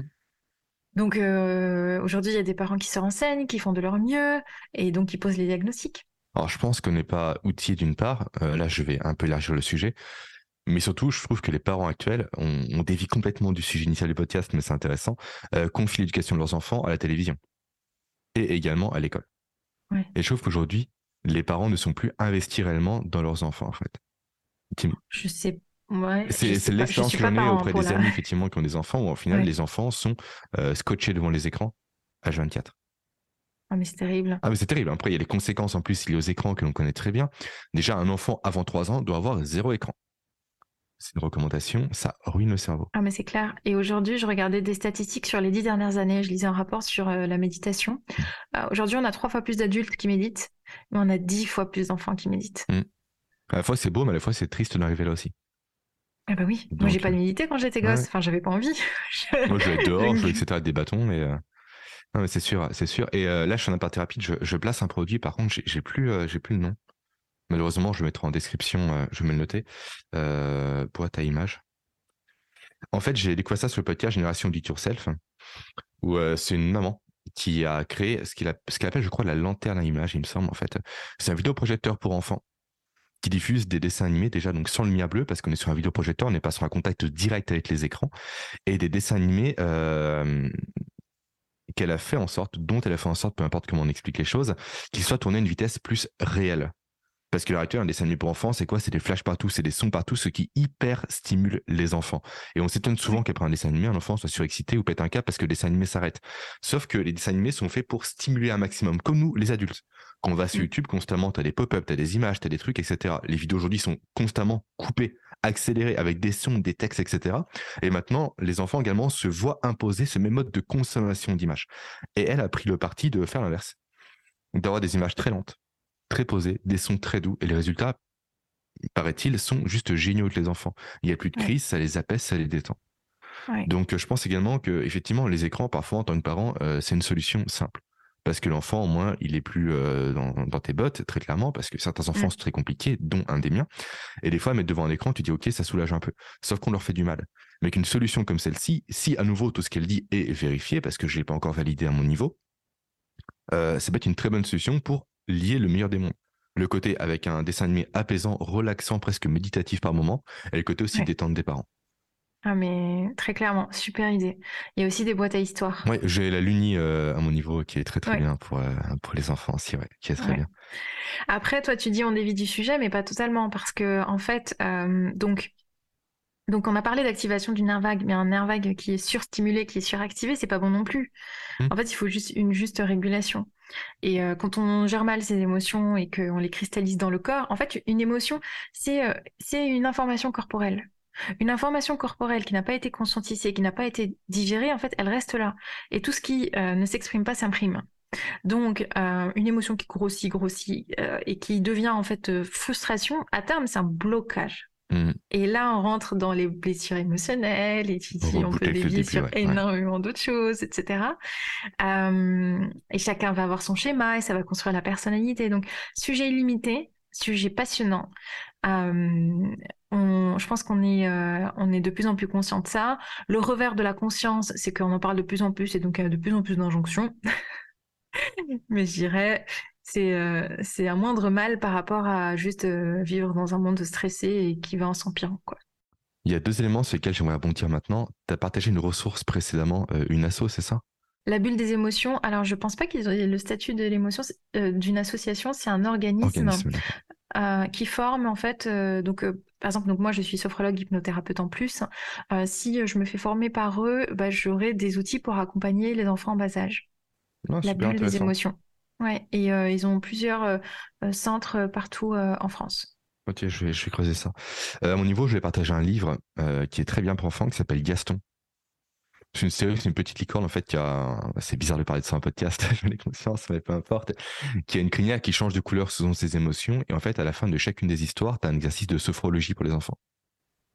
S2: Donc euh, aujourd'hui, il y a des parents qui se renseignent, qui font de leur mieux, et donc qui posent les diagnostics.
S1: Alors je pense qu'on n'est pas outillé d'une part, euh, là je vais un peu élargir le sujet, mais surtout je trouve que les parents actuels, ont dévie complètement du sujet initial du podcast, mais c'est intéressant, euh, confient l'éducation de leurs enfants à la télévision, et également à l'école. Et je trouve qu'aujourd'hui, les parents ne sont plus investis réellement dans leurs enfants en fait.
S2: Je sais
S1: c'est l'expérience que j'en ai auprès des amis effectivement qui ont des enfants où au final les enfants sont euh, scotchés devant les écrans à 24.
S2: Ah mais c'est terrible.
S1: Ah mais c'est terrible. Après il y a les conséquences en plus liées aux écrans que l'on connaît très bien. Déjà un enfant avant 3 ans doit avoir zéro écran. C'est une recommandation, ça ruine le cerveau.
S2: Ah mais c'est clair. Et aujourd'hui, je regardais des statistiques sur les dix dernières années. Je lisais un rapport sur euh, la méditation. Mmh. Euh, aujourd'hui, on a trois fois plus d'adultes qui méditent, mais on a dix fois plus d'enfants qui méditent. Mmh.
S1: À la fois c'est beau, mais à la fois c'est triste d'arriver là aussi.
S2: Ah bah oui, moi j'ai pas médité quand j'étais gosse, enfin j'avais pas envie.
S1: moi je vais être dehors, je vais etc. des bâtons, mais euh, non mais c'est sûr, c'est sûr. Et euh, là je suis en aparté rapide, je, je, place un produit, par contre j'ai plus, euh, j'ai plus le nom. Malheureusement je le mettrai en description, je vais me le noter. boîte à image. En fait j'ai découvert ça sur le podcast Génération Do It Yourself, où c'est une maman qui a créé ce qu'il appelle je crois la lanterne à image, il me semble en fait. C'est un vidéoprojecteur pour enfants qui diffuse des dessins animés déjà donc sans lumière bleue parce qu'on est sur un vidéoprojecteur, on n'est pas sur un contact direct avec les écrans et des dessins animés euh, qu'elle a fait en sorte, dont elle a fait en sorte, peu importe comment on explique les choses, qu'ils soient tournés à une vitesse plus réelle. Parce que l'heure actuelle, un dessin animé pour enfants, c'est quoi? C'est des flashs partout, c'est des sons partout, ce qui hyper stimule les enfants. Et on s'étonne souvent qu'après un dessin animé, un enfant soit surexcité ou pète un câble parce que le dessin animé s'arrête. Sauf que les dessins animés sont faits pour stimuler un maximum, comme nous, les adultes. Quand on va sur mm. YouTube, constamment, tu as des pop-up, tu as des images, tu as des trucs, etc. Les vidéos aujourd'hui sont constamment coupées, accélérées avec des sons, des textes, etc. Et maintenant, les enfants également se voient imposer ce même mode de consommation d'images. Et elle a pris le parti de faire l'inverse. D'avoir des images très lentes, très posées, des sons très doux. Et les résultats, paraît-il, sont juste géniaux avec les enfants. Il n'y a plus de crise, ça les apaise, ça les détend. Donc, je pense également que, effectivement, les écrans, parfois, en tant que parent, euh, c'est une solution simple parce que l'enfant, au moins, il est plus euh, dans, tes bottes, très clairement, parce que certains enfants, sont très compliqués, dont un des miens. Et des fois, mettre devant un écran, tu dis, OK, ça soulage un peu. Sauf qu'on leur fait du mal. Mais qu'une solution comme celle-ci, si à nouveau tout ce qu'elle dit est vérifié, parce que je l'ai pas encore validé à mon niveau, euh, ça peut être une très bonne solution pour lier le meilleur des mondes. Le côté avec un dessin animé apaisant, relaxant, presque méditatif par moment, et le côté aussi détente des parents.
S2: Ah mais très clairement, super idée. Il y a aussi des boîtes à histoire.
S1: Oui, j'ai la Luni euh, à mon niveau qui est très très bien pour, euh, pour les enfants aussi, ouais, qui est très bien.
S2: Après, toi tu dis on dévie du sujet, mais pas totalement, parce que en fait, euh, donc, donc on a parlé d'activation du nerf vague, mais un nerf vague qui est surstimulé, qui est suractivé, c'est pas bon non plus. Mmh. En fait, il faut juste une juste régulation. Et quand on gère mal ses émotions et qu'on les cristallise dans le corps, en fait, une émotion, c'est c'est une information corporelle. Une information corporelle qui n'a pas été conscientisée, qui n'a pas été digérée, en fait, elle reste là. Et tout ce qui euh, ne s'exprime pas s'imprime. Donc, euh, une émotion qui grossit, grossit euh, et qui devient en fait frustration, à terme, c'est un blocage. Mmh. Et là, on rentre dans les blessures émotionnelles, et puis on peut dévier sur énormément d'autres choses, etc. et chacun va avoir son schéma et ça va construire la personnalité. Donc, sujet illimité, sujet passionnant. Je pense qu'on est, on est de plus en plus conscient de ça. Le revers de la conscience, c'est qu'on en parle de plus en plus et donc il y a de plus en plus d'injonctions. Mais je dirais, c'est euh, c'est un moindre mal par rapport à juste euh, vivre dans un monde stressé et qui va en s'empirant. Quoi.
S1: Il y a deux éléments sur lesquels j'aimerais rebondir maintenant. Tu as partagé une ressource précédemment, euh, une asso, c'est ça?
S2: La bulle des émotions. Alors, je pense pas qu'ils aient le statut de l'émotion d'une association, c'est un organisme, qui forme en fait. donc, par exemple, donc moi, je suis sophrologue hypnothérapeute en plus. si je me fais former par eux, bah, j'aurai des outils pour accompagner les enfants en bas âge. Ah, la bulle des émotions. Ouais, et euh, ils ont plusieurs euh, euh, centres partout en France.
S1: Ok, je vais, je vais creuser ça. à mon niveau, je vais partager un livre qui est très bien pour enfants, qui s'appelle Gaston. C'est une série, c'est une petite licorne en fait qui a. Bah, c'est bizarre de parler de ça en podcast, j'en ai conscience, mais peu importe. Qui a une crinière qui change de couleur selon ses émotions. Et en fait, à la fin de chacune des histoires, tu as un exercice de sophrologie pour les enfants.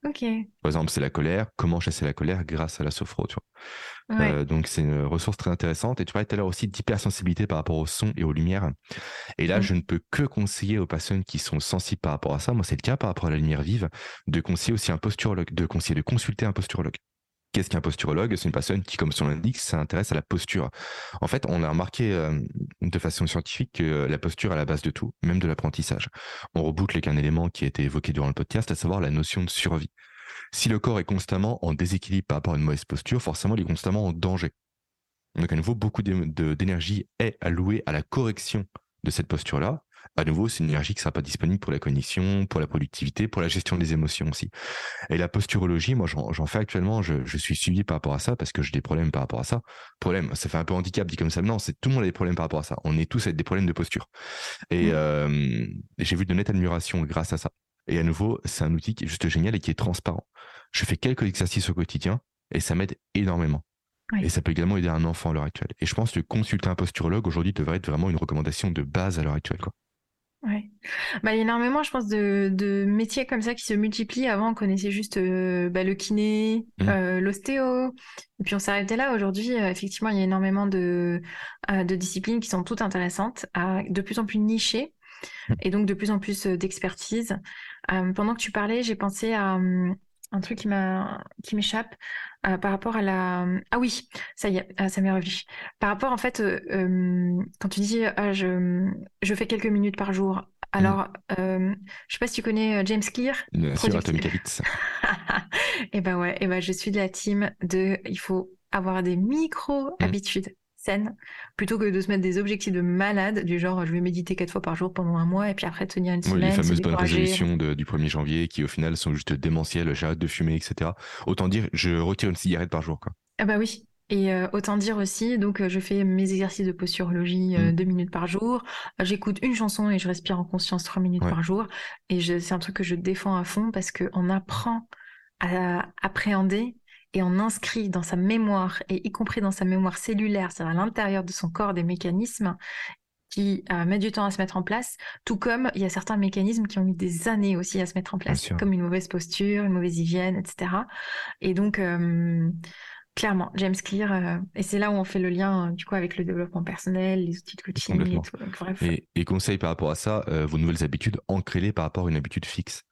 S2: Ok.
S1: Par exemple, c'est la colère. Comment chasser la colère grâce à la sophro, tu vois. Euh, donc, c'est une ressource très intéressante. Et tu parlais tout à l'heure aussi d'hypersensibilité par rapport au son et aux lumières. Et là, mm. je ne peux que conseiller aux personnes qui sont sensibles par rapport à ça. Moi, c'est le cas par rapport à la lumière vive, de conseiller aussi un posturologue, de conseiller de consulter un posturologue. Qu'est-ce qu'un posturologue? C'est une personne qui, comme son l'indique, s'intéresse à la posture. En fait, on a remarqué euh, de façon scientifique que la posture est à la base de tout, même de l'apprentissage. On reboucle avec un élément qui a été évoqué durant le podcast, à savoir la notion de survie. Si le corps est constamment en déséquilibre par rapport à une mauvaise posture, forcément, il est constamment en danger. Donc, à nouveau, beaucoup d'énergie est allouée à la correction de cette posture-là, à nouveau, c'est une énergie qui ne sera pas disponible pour la cognition, pour la productivité, pour la gestion des émotions aussi. Et la posturologie, moi, j'en fais actuellement, je, suis suivi par rapport à ça parce que j'ai des problèmes par rapport à ça. Problème, ça fait un peu handicap dit comme ça. Non, c'est tout le monde a des problèmes par rapport à ça. On est tous avec des problèmes de posture. Et, mmh. euh, j'ai vu de nette admiration grâce à ça. Et à nouveau, c'est un outil qui est juste génial et qui est transparent. Je fais quelques exercices au quotidien et ça m'aide énormément. Et ça peut également aider un enfant à l'heure actuelle. Et je pense que consulter un posturologue aujourd'hui devrait être vraiment une recommandation de base à l'heure actuelle. Quoi.
S2: Ouais. Bah, il y a énormément, je pense, de, de, métiers comme ça qui se multiplient. Avant, on connaissait juste euh, bah, le kiné, mmh. euh, l'ostéo. Et puis, on arrêté là. Aujourd'hui, euh, effectivement, il y a énormément de, de disciplines qui sont toutes intéressantes, de plus en plus nichées mmh. et donc de plus en plus d'expertise. pendant que tu parlais, j'ai pensé à hum, un truc qui m'a qui m'échappe par rapport à la ah oui ça y est ah, ça m'est revenu. Par rapport en fait quand tu dis ah, je je fais quelques minutes par jour mmh. alors je je sais pas si tu connais James Clear
S1: sur Atomic Habits.
S2: Et eh ben ouais et eh ben je suis de la team de il faut avoir des micro habitudes saine, plutôt que de se mettre des objectifs de malade, du genre je vais méditer quatre fois par jour pendant un mois et puis après tenir une semaine.
S1: les fameuses bonnes résolutions du 1er janvier qui au final sont juste démentielles, j'arrête de fumer, etc. Autant dire, je retire une cigarette par jour. Quoi.
S2: Ah bah oui, et euh, autant dire aussi, donc euh, je fais mes exercices de posturologie euh, mm. deux minutes par jour. J'écoute une chanson et je respire en conscience trois minutes par jour. Et c'est un truc que je défends à fond parce qu'on apprend à appréhender et on inscrit dans sa mémoire, et y compris dans sa mémoire cellulaire, c'est-à-dire à l'intérieur de son corps, des mécanismes qui euh, mettent du temps à se mettre en place, tout comme il y a certains mécanismes qui ont mis des années aussi à se mettre en place, comme une mauvaise posture, une mauvaise hygiène, etc. Et donc, euh, clairement, James Clear, euh, et c'est là où on fait le lien du coup avec le développement personnel, les outils de coaching et tout.
S1: bref. Et, et conseil par rapport à ça, vos nouvelles habitudes, ancrez-les par rapport à une habitude fixe.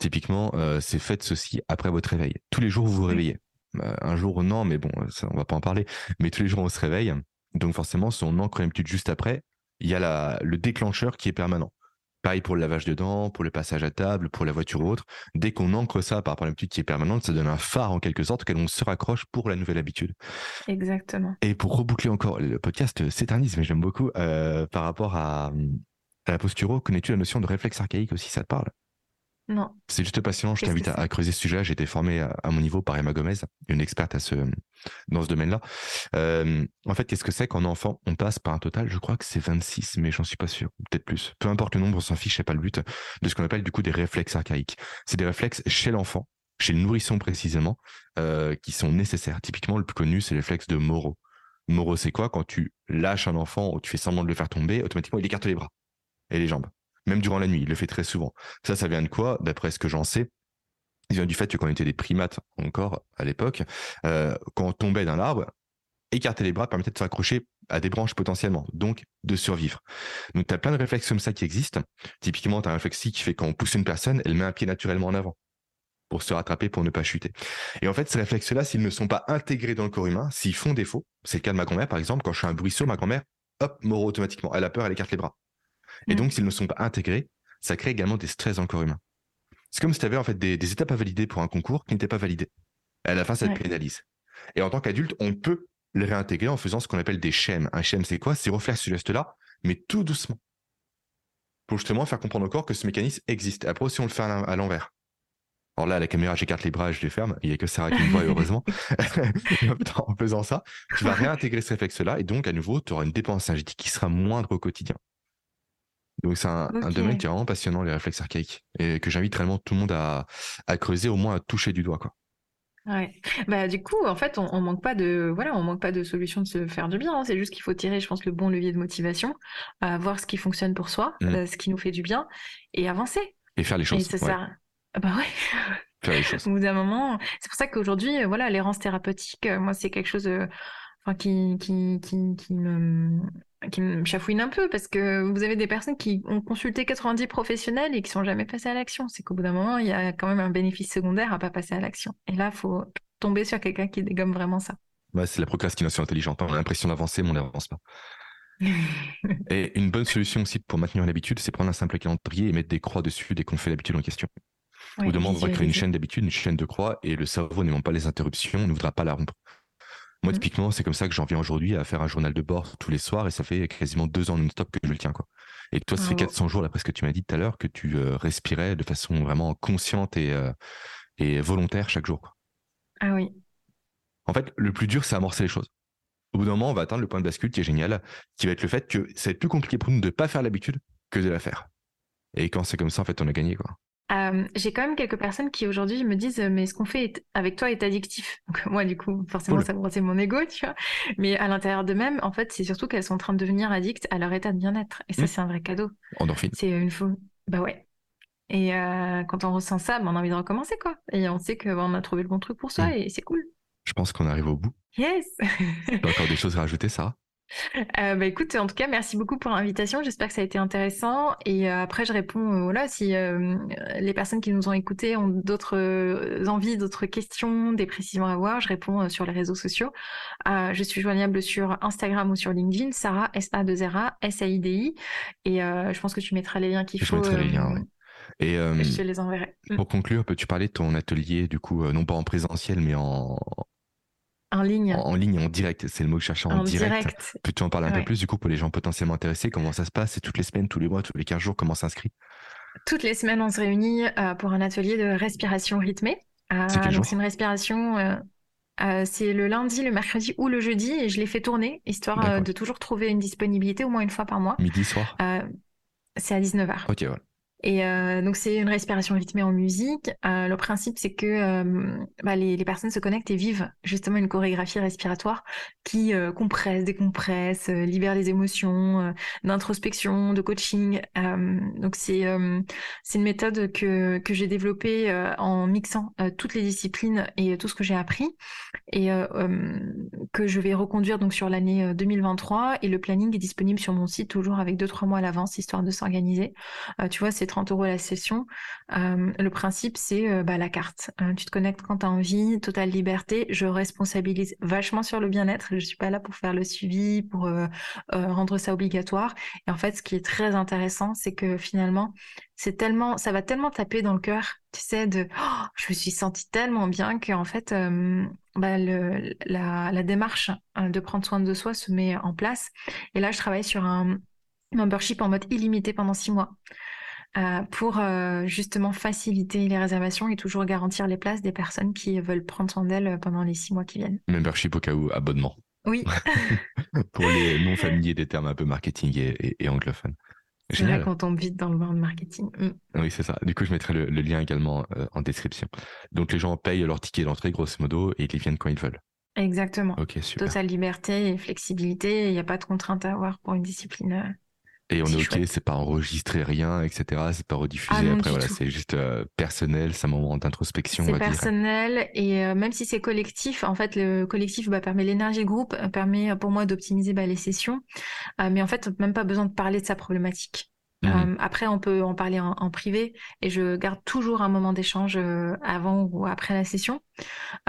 S1: Typiquement, euh, c'est faites ceci après votre réveil. Tous les jours, vous vous réveillez. Euh, un jour, non, mais bon, ça, on va pas en parler. Mais tous les jours, on se réveille. Donc forcément, si on ancre une habitude juste après, il y a la, le déclencheur qui est permanent. Pareil pour le lavage de dents, pour le passage à table, pour la voiture ou autre. Dès qu'on ancre ça par rapport à l'habitude qui est permanente, ça donne un phare en quelque sorte auquel on se raccroche pour la nouvelle habitude.
S2: Exactement.
S1: Et pour reboucler encore, le podcast s'éternise, mais j'aime beaucoup, euh, par rapport à, à la posturo, connais-tu la notion de réflexe archaïque aussi, ça te parle?
S2: Non.
S1: C'est juste passionnant. Je t'invite à, creuser ce sujet. J'ai été formé à, mon niveau par Emma Gomez, une experte à ce, dans ce domaine-là. Euh, en fait, qu'est-ce que c'est qu'en enfant, on passe par un total, je crois que c'est 26, mais j'en suis pas sûr, peut-être plus. Peu importe le nombre, on s'en fiche, c'est pas le but, de ce qu'on appelle du coup des réflexes archaïques. C'est des réflexes chez l'enfant, chez le nourrisson précisément, euh, qui sont nécessaires. Typiquement, le plus connu, c'est les réflexes de Moro. Moro, c'est quoi? Quand tu lâches un enfant ou tu fais semblant de le faire tomber, automatiquement, il écarte les bras et les jambes. Même durant la nuit, il le fait très souvent. Ça, ça vient de quoi? D'après ce que j'en sais, il vient du fait que quand on était des primates encore à l'époque, euh, quand on tombait d'un arbre, écarter les bras permettait de s'accrocher à des branches potentiellement, donc de survivre. Donc tu as plein de réflexes comme ça qui existent. Typiquement, tu as un réflexe qui fait quand on pousse une personne, elle met un pied naturellement en avant pour se rattraper, pour ne pas chuter. Et en fait, ces réflexes-là, s'ils ne sont pas intégrés dans le corps humain, s'ils font défaut, c'est le cas de ma grand-mère, par exemple, quand je suis un bruisseau, ma grand-mère, hop, mort automatiquement. Elle a peur, elle écarte les bras. Et donc, s'ils ne sont pas intégrés, ça crée également des stress dans le corps humain. C'est comme si tu avais en fait des, étapes à valider pour un concours qui n'étaient pas validées. À la fin, ça te pénalise. Et en tant qu'adulte, on peut les réintégrer en faisant ce qu'on appelle des schèmes. Un schème, c'est quoi? C'est refaire ce geste-là, mais tout doucement. Pour justement faire comprendre au corps que ce mécanisme existe. Après, si on le fait à l'envers. Alors là, à la caméra, j'écarte les bras je les ferme. Il n'y a que Sarah qui me voit, heureusement. en faisant ça, tu vas réintégrer ce réflexe-là et donc, à nouveau, tu auras une dépense énergétique qui sera moindre au quotidien. Donc c'est un, domaine qui est vraiment passionnant, les réflexes archaïques, et que j'invite réellement tout le monde à, creuser, au moins à toucher du doigt. Quoi.
S2: Ouais. Bah du coup, en fait, on, manque pas de voilà, on manque pas de solution de se faire du bien. Hein. C'est juste qu'il faut tirer, je pense, le bon levier de motivation, à voir ce qui fonctionne pour soi, mmh. euh, ce qui nous fait du bien, et avancer.
S1: Et faire les choses.
S2: Et ça ah Bah ouais.
S1: Faire les choses.
S2: Au bout d'un moment, c'est pour ça qu'aujourd'hui, euh, voilà, l'errance thérapeutique, euh, moi, c'est quelque chose, enfin, qui, qui, qui, qui me qui me chafouine un peu parce que vous avez des personnes qui ont consulté 90 professionnels et qui sont jamais passés à l'action. C'est qu'au bout d'un moment, il y a quand même un bénéfice secondaire à pas passer à l'action. Et là, il faut tomber sur quelqu'un qui dégomme vraiment ça.
S1: c'est la procrastination intelligente. On a l'impression d'avancer, mais on n'avance pas. et une bonne solution aussi pour maintenir une habitude, c'est prendre un simple calendrier et mettre des croix dessus dès qu'on fait l'habitude en question. Ou demande, on va créer une chaîne d'habitude, une chaîne de croix, et le cerveau n'aimant pas les interruptions, ne voudra pas la rompre. Moi, mmh. typiquement, c'est comme ça que j'en viens aujourd'hui à faire un journal de bord tous les soirs et ça fait quasiment deux ans non-stop que je le tiens. Quoi. Et toi, ça fait 400 jours, d'après ce que tu m'as dit tout à l'heure, que tu euh, respirais de façon vraiment consciente et, euh, et volontaire chaque jour.
S2: Ah oui.
S1: En fait, le plus dur, c'est amorcer les choses. Au bout d'un moment, on va atteindre le point de bascule qui est génial, qui va être le fait que c'est plus compliqué pour nous de ne pas faire l'habitude que de la faire. Et quand c'est comme ça, en fait, on a gagné. quoi.
S2: Euh, j'ai quand même quelques personnes qui aujourd'hui me disent mais ce qu'on fait avec toi est addictif. Donc moi du coup forcément ça c'est mon ego tu vois. Mais à l'intérieur d'eux-mêmes en fait c'est surtout qu'elles sont en train de devenir addictes à leur état de bien-être et ça mmh. c'est un vrai cadeau.
S1: Endorphine.
S2: C'est une fois bah ouais. Et euh, quand on ressent ça, bah, on a envie de recommencer quoi. Et on sait qu'on bah, a trouvé le bon truc pour soi mmh. et c'est cool.
S1: Je pense qu'on arrive au bout.
S2: Yes.
S1: encore des choses à rajouter Sarah?
S2: Euh, bah écoute, en tout cas, merci beaucoup pour l'invitation. J'espère que ça a été intéressant. Et euh, après, je réponds, euh, voilà, si les personnes qui nous ont écoutés ont d'autres envies, d'autres questions, des précisions à avoir, je réponds sur les réseaux sociaux. je suis joignable sur Instagram ou sur LinkedIn, Sarah, S-A-2-R-A, S-A-I-D-I. Et je pense que tu mettras les liens qu'il faut.
S1: Je mettrai les liens, oui. Et
S2: je te les enverrai.
S1: Pour conclure, peux-tu parler de ton atelier, du coup, non pas en présentiel, mais en,
S2: en ligne.
S1: En, ligne, en direct, c'est le mot que je cherchais, en, direct. Peux-tu en parler un peu plus du coup pour les gens potentiellement intéressés Comment ça se passe? C'est toutes les semaines, tous les mois, tous les 15 jours Comment s'inscrit?
S2: Toutes les semaines, on se réunit euh, pour un atelier de respiration rythmée.
S1: Euh, c'est
S2: c'est une respiration. Euh, c'est le lundi, le mercredi ou le jeudi et je les fais tourner histoire de toujours trouver une disponibilité au moins une fois par mois.
S1: Midi, soir?
S2: C'est à 19h.
S1: Ok, voilà.
S2: Et euh, donc c'est une respiration rythmée en musique. Euh, le principe c'est que euh, bah, les, personnes se connectent et vivent justement une chorégraphie respiratoire qui compresse, décompresse, libère les émotions, d'introspection, de coaching. donc c'est c'est une méthode que que j'ai développée en mixant toutes les disciplines et tout ce que j'ai appris et que je vais reconduire donc sur l'année 2023. Et le planning est disponible sur mon site toujours avec deux trois mois à l'avance histoire de s'organiser. tu vois c'est 30 euros la session. Euh, le principe, c'est euh, bah, la carte. Euh, tu te connectes quand tu as envie, totale liberté. Je responsabilise vachement sur le bien-être. Je suis pas là pour faire le suivi, pour rendre ça obligatoire. Et en fait, ce qui est très intéressant, c'est que finalement, c'est tellement, ça va tellement taper dans le cœur, tu sais, de, oh, je me suis sentie tellement bien qu'en fait, bah, la, la, démarche de prendre soin de soi se met en place. Et là, je travaille sur un membership en mode illimité pendant six mois. Euh, pour euh, justement faciliter les réservations et toujours garantir les places des personnes qui veulent prendre soin d'elles pendant les six mois qui viennent.
S1: Membership au cas où, abonnement.
S2: Oui.
S1: pour les non familiers des termes un peu marketing et, anglophones.
S2: C'est là qu'on tombe vite dans le monde marketing. Mm.
S1: Oui, c'est ça. Du coup, je mettrai le, lien également euh, en description. Donc, les gens payent leur ticket d'entrée, grosso modo, et ils viennent quand ils veulent.
S2: Exactement.
S1: Ok, super.
S2: Totale liberté et flexibilité. Il n'y a pas de contrainte à avoir pour une discipline.
S1: Et on
S2: si
S1: est ok, c'est pas enregistré rien, etc. C'est pas
S2: Ah
S1: redifusé.
S2: non,
S1: Après, voilà, c'est juste euh, personnel, c'est un moment d'introspection, on
S2: C'est personnel et euh, même si c'est collectif, en fait, le collectif bah, permet l'énergie groupe, euh, permet pour moi d'optimiser bah, les sessions. Euh, mais en fait, même pas besoin de parler de sa problématique. Euh, après, on peut en parler en, en privé et je garde toujours un moment d'échange euh, avant ou après la session.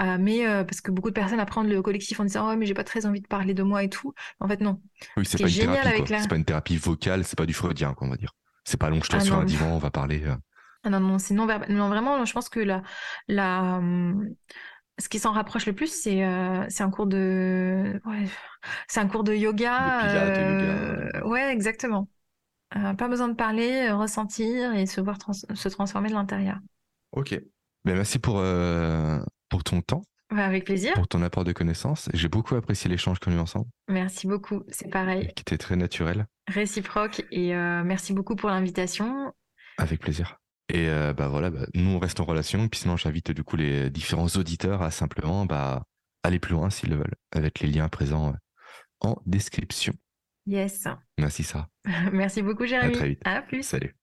S2: Euh, mais euh, parce que beaucoup de personnes apprennent le collectif en disant oh mais j'ai pas très envie de parler de moi et tout. En fait non.
S1: Oui,
S2: Ce
S1: c'est
S2: qui
S1: pas une thérapie,
S2: la
S1: C'est pas une thérapie vocale, c'est pas du freudien, quoi, on va dire. C'est pas allonge-toi
S2: ah
S1: sur un divan, on va parler. euh.
S2: ah non non c'est non. Non vraiment, je pense que la la ce qui s'en rapproche le plus, c'est euh, un cours de ouais, c'est un cours de yoga.
S1: De pilates, de yoga.
S2: euh, ouais exactement. Euh, pas besoin de parler, euh, ressentir et se voir trans- se transformer de l'intérieur.
S1: Ok. Ben, merci pour, euh, pour ton temps,
S2: avec plaisir.
S1: pour ton apport de connaissances. J'ai beaucoup apprécié l'échange qu'on a eu ensemble,
S2: Merci beaucoup. C'est pareil.
S1: qui était très naturel.
S2: Réciproque et merci beaucoup pour l'invitation.
S1: Avec plaisir. Et bah voilà, bah, nous on reste en relation. Puis sinon, j'invite du coup les différents auditeurs à simplement bah, aller plus loin s'ils le veulent, avec les liens présents en description.
S2: Yes.
S1: Merci Sarah.
S2: Merci beaucoup,
S1: À
S2: Jérémy.
S1: très vite.
S2: À plus.
S1: Salut.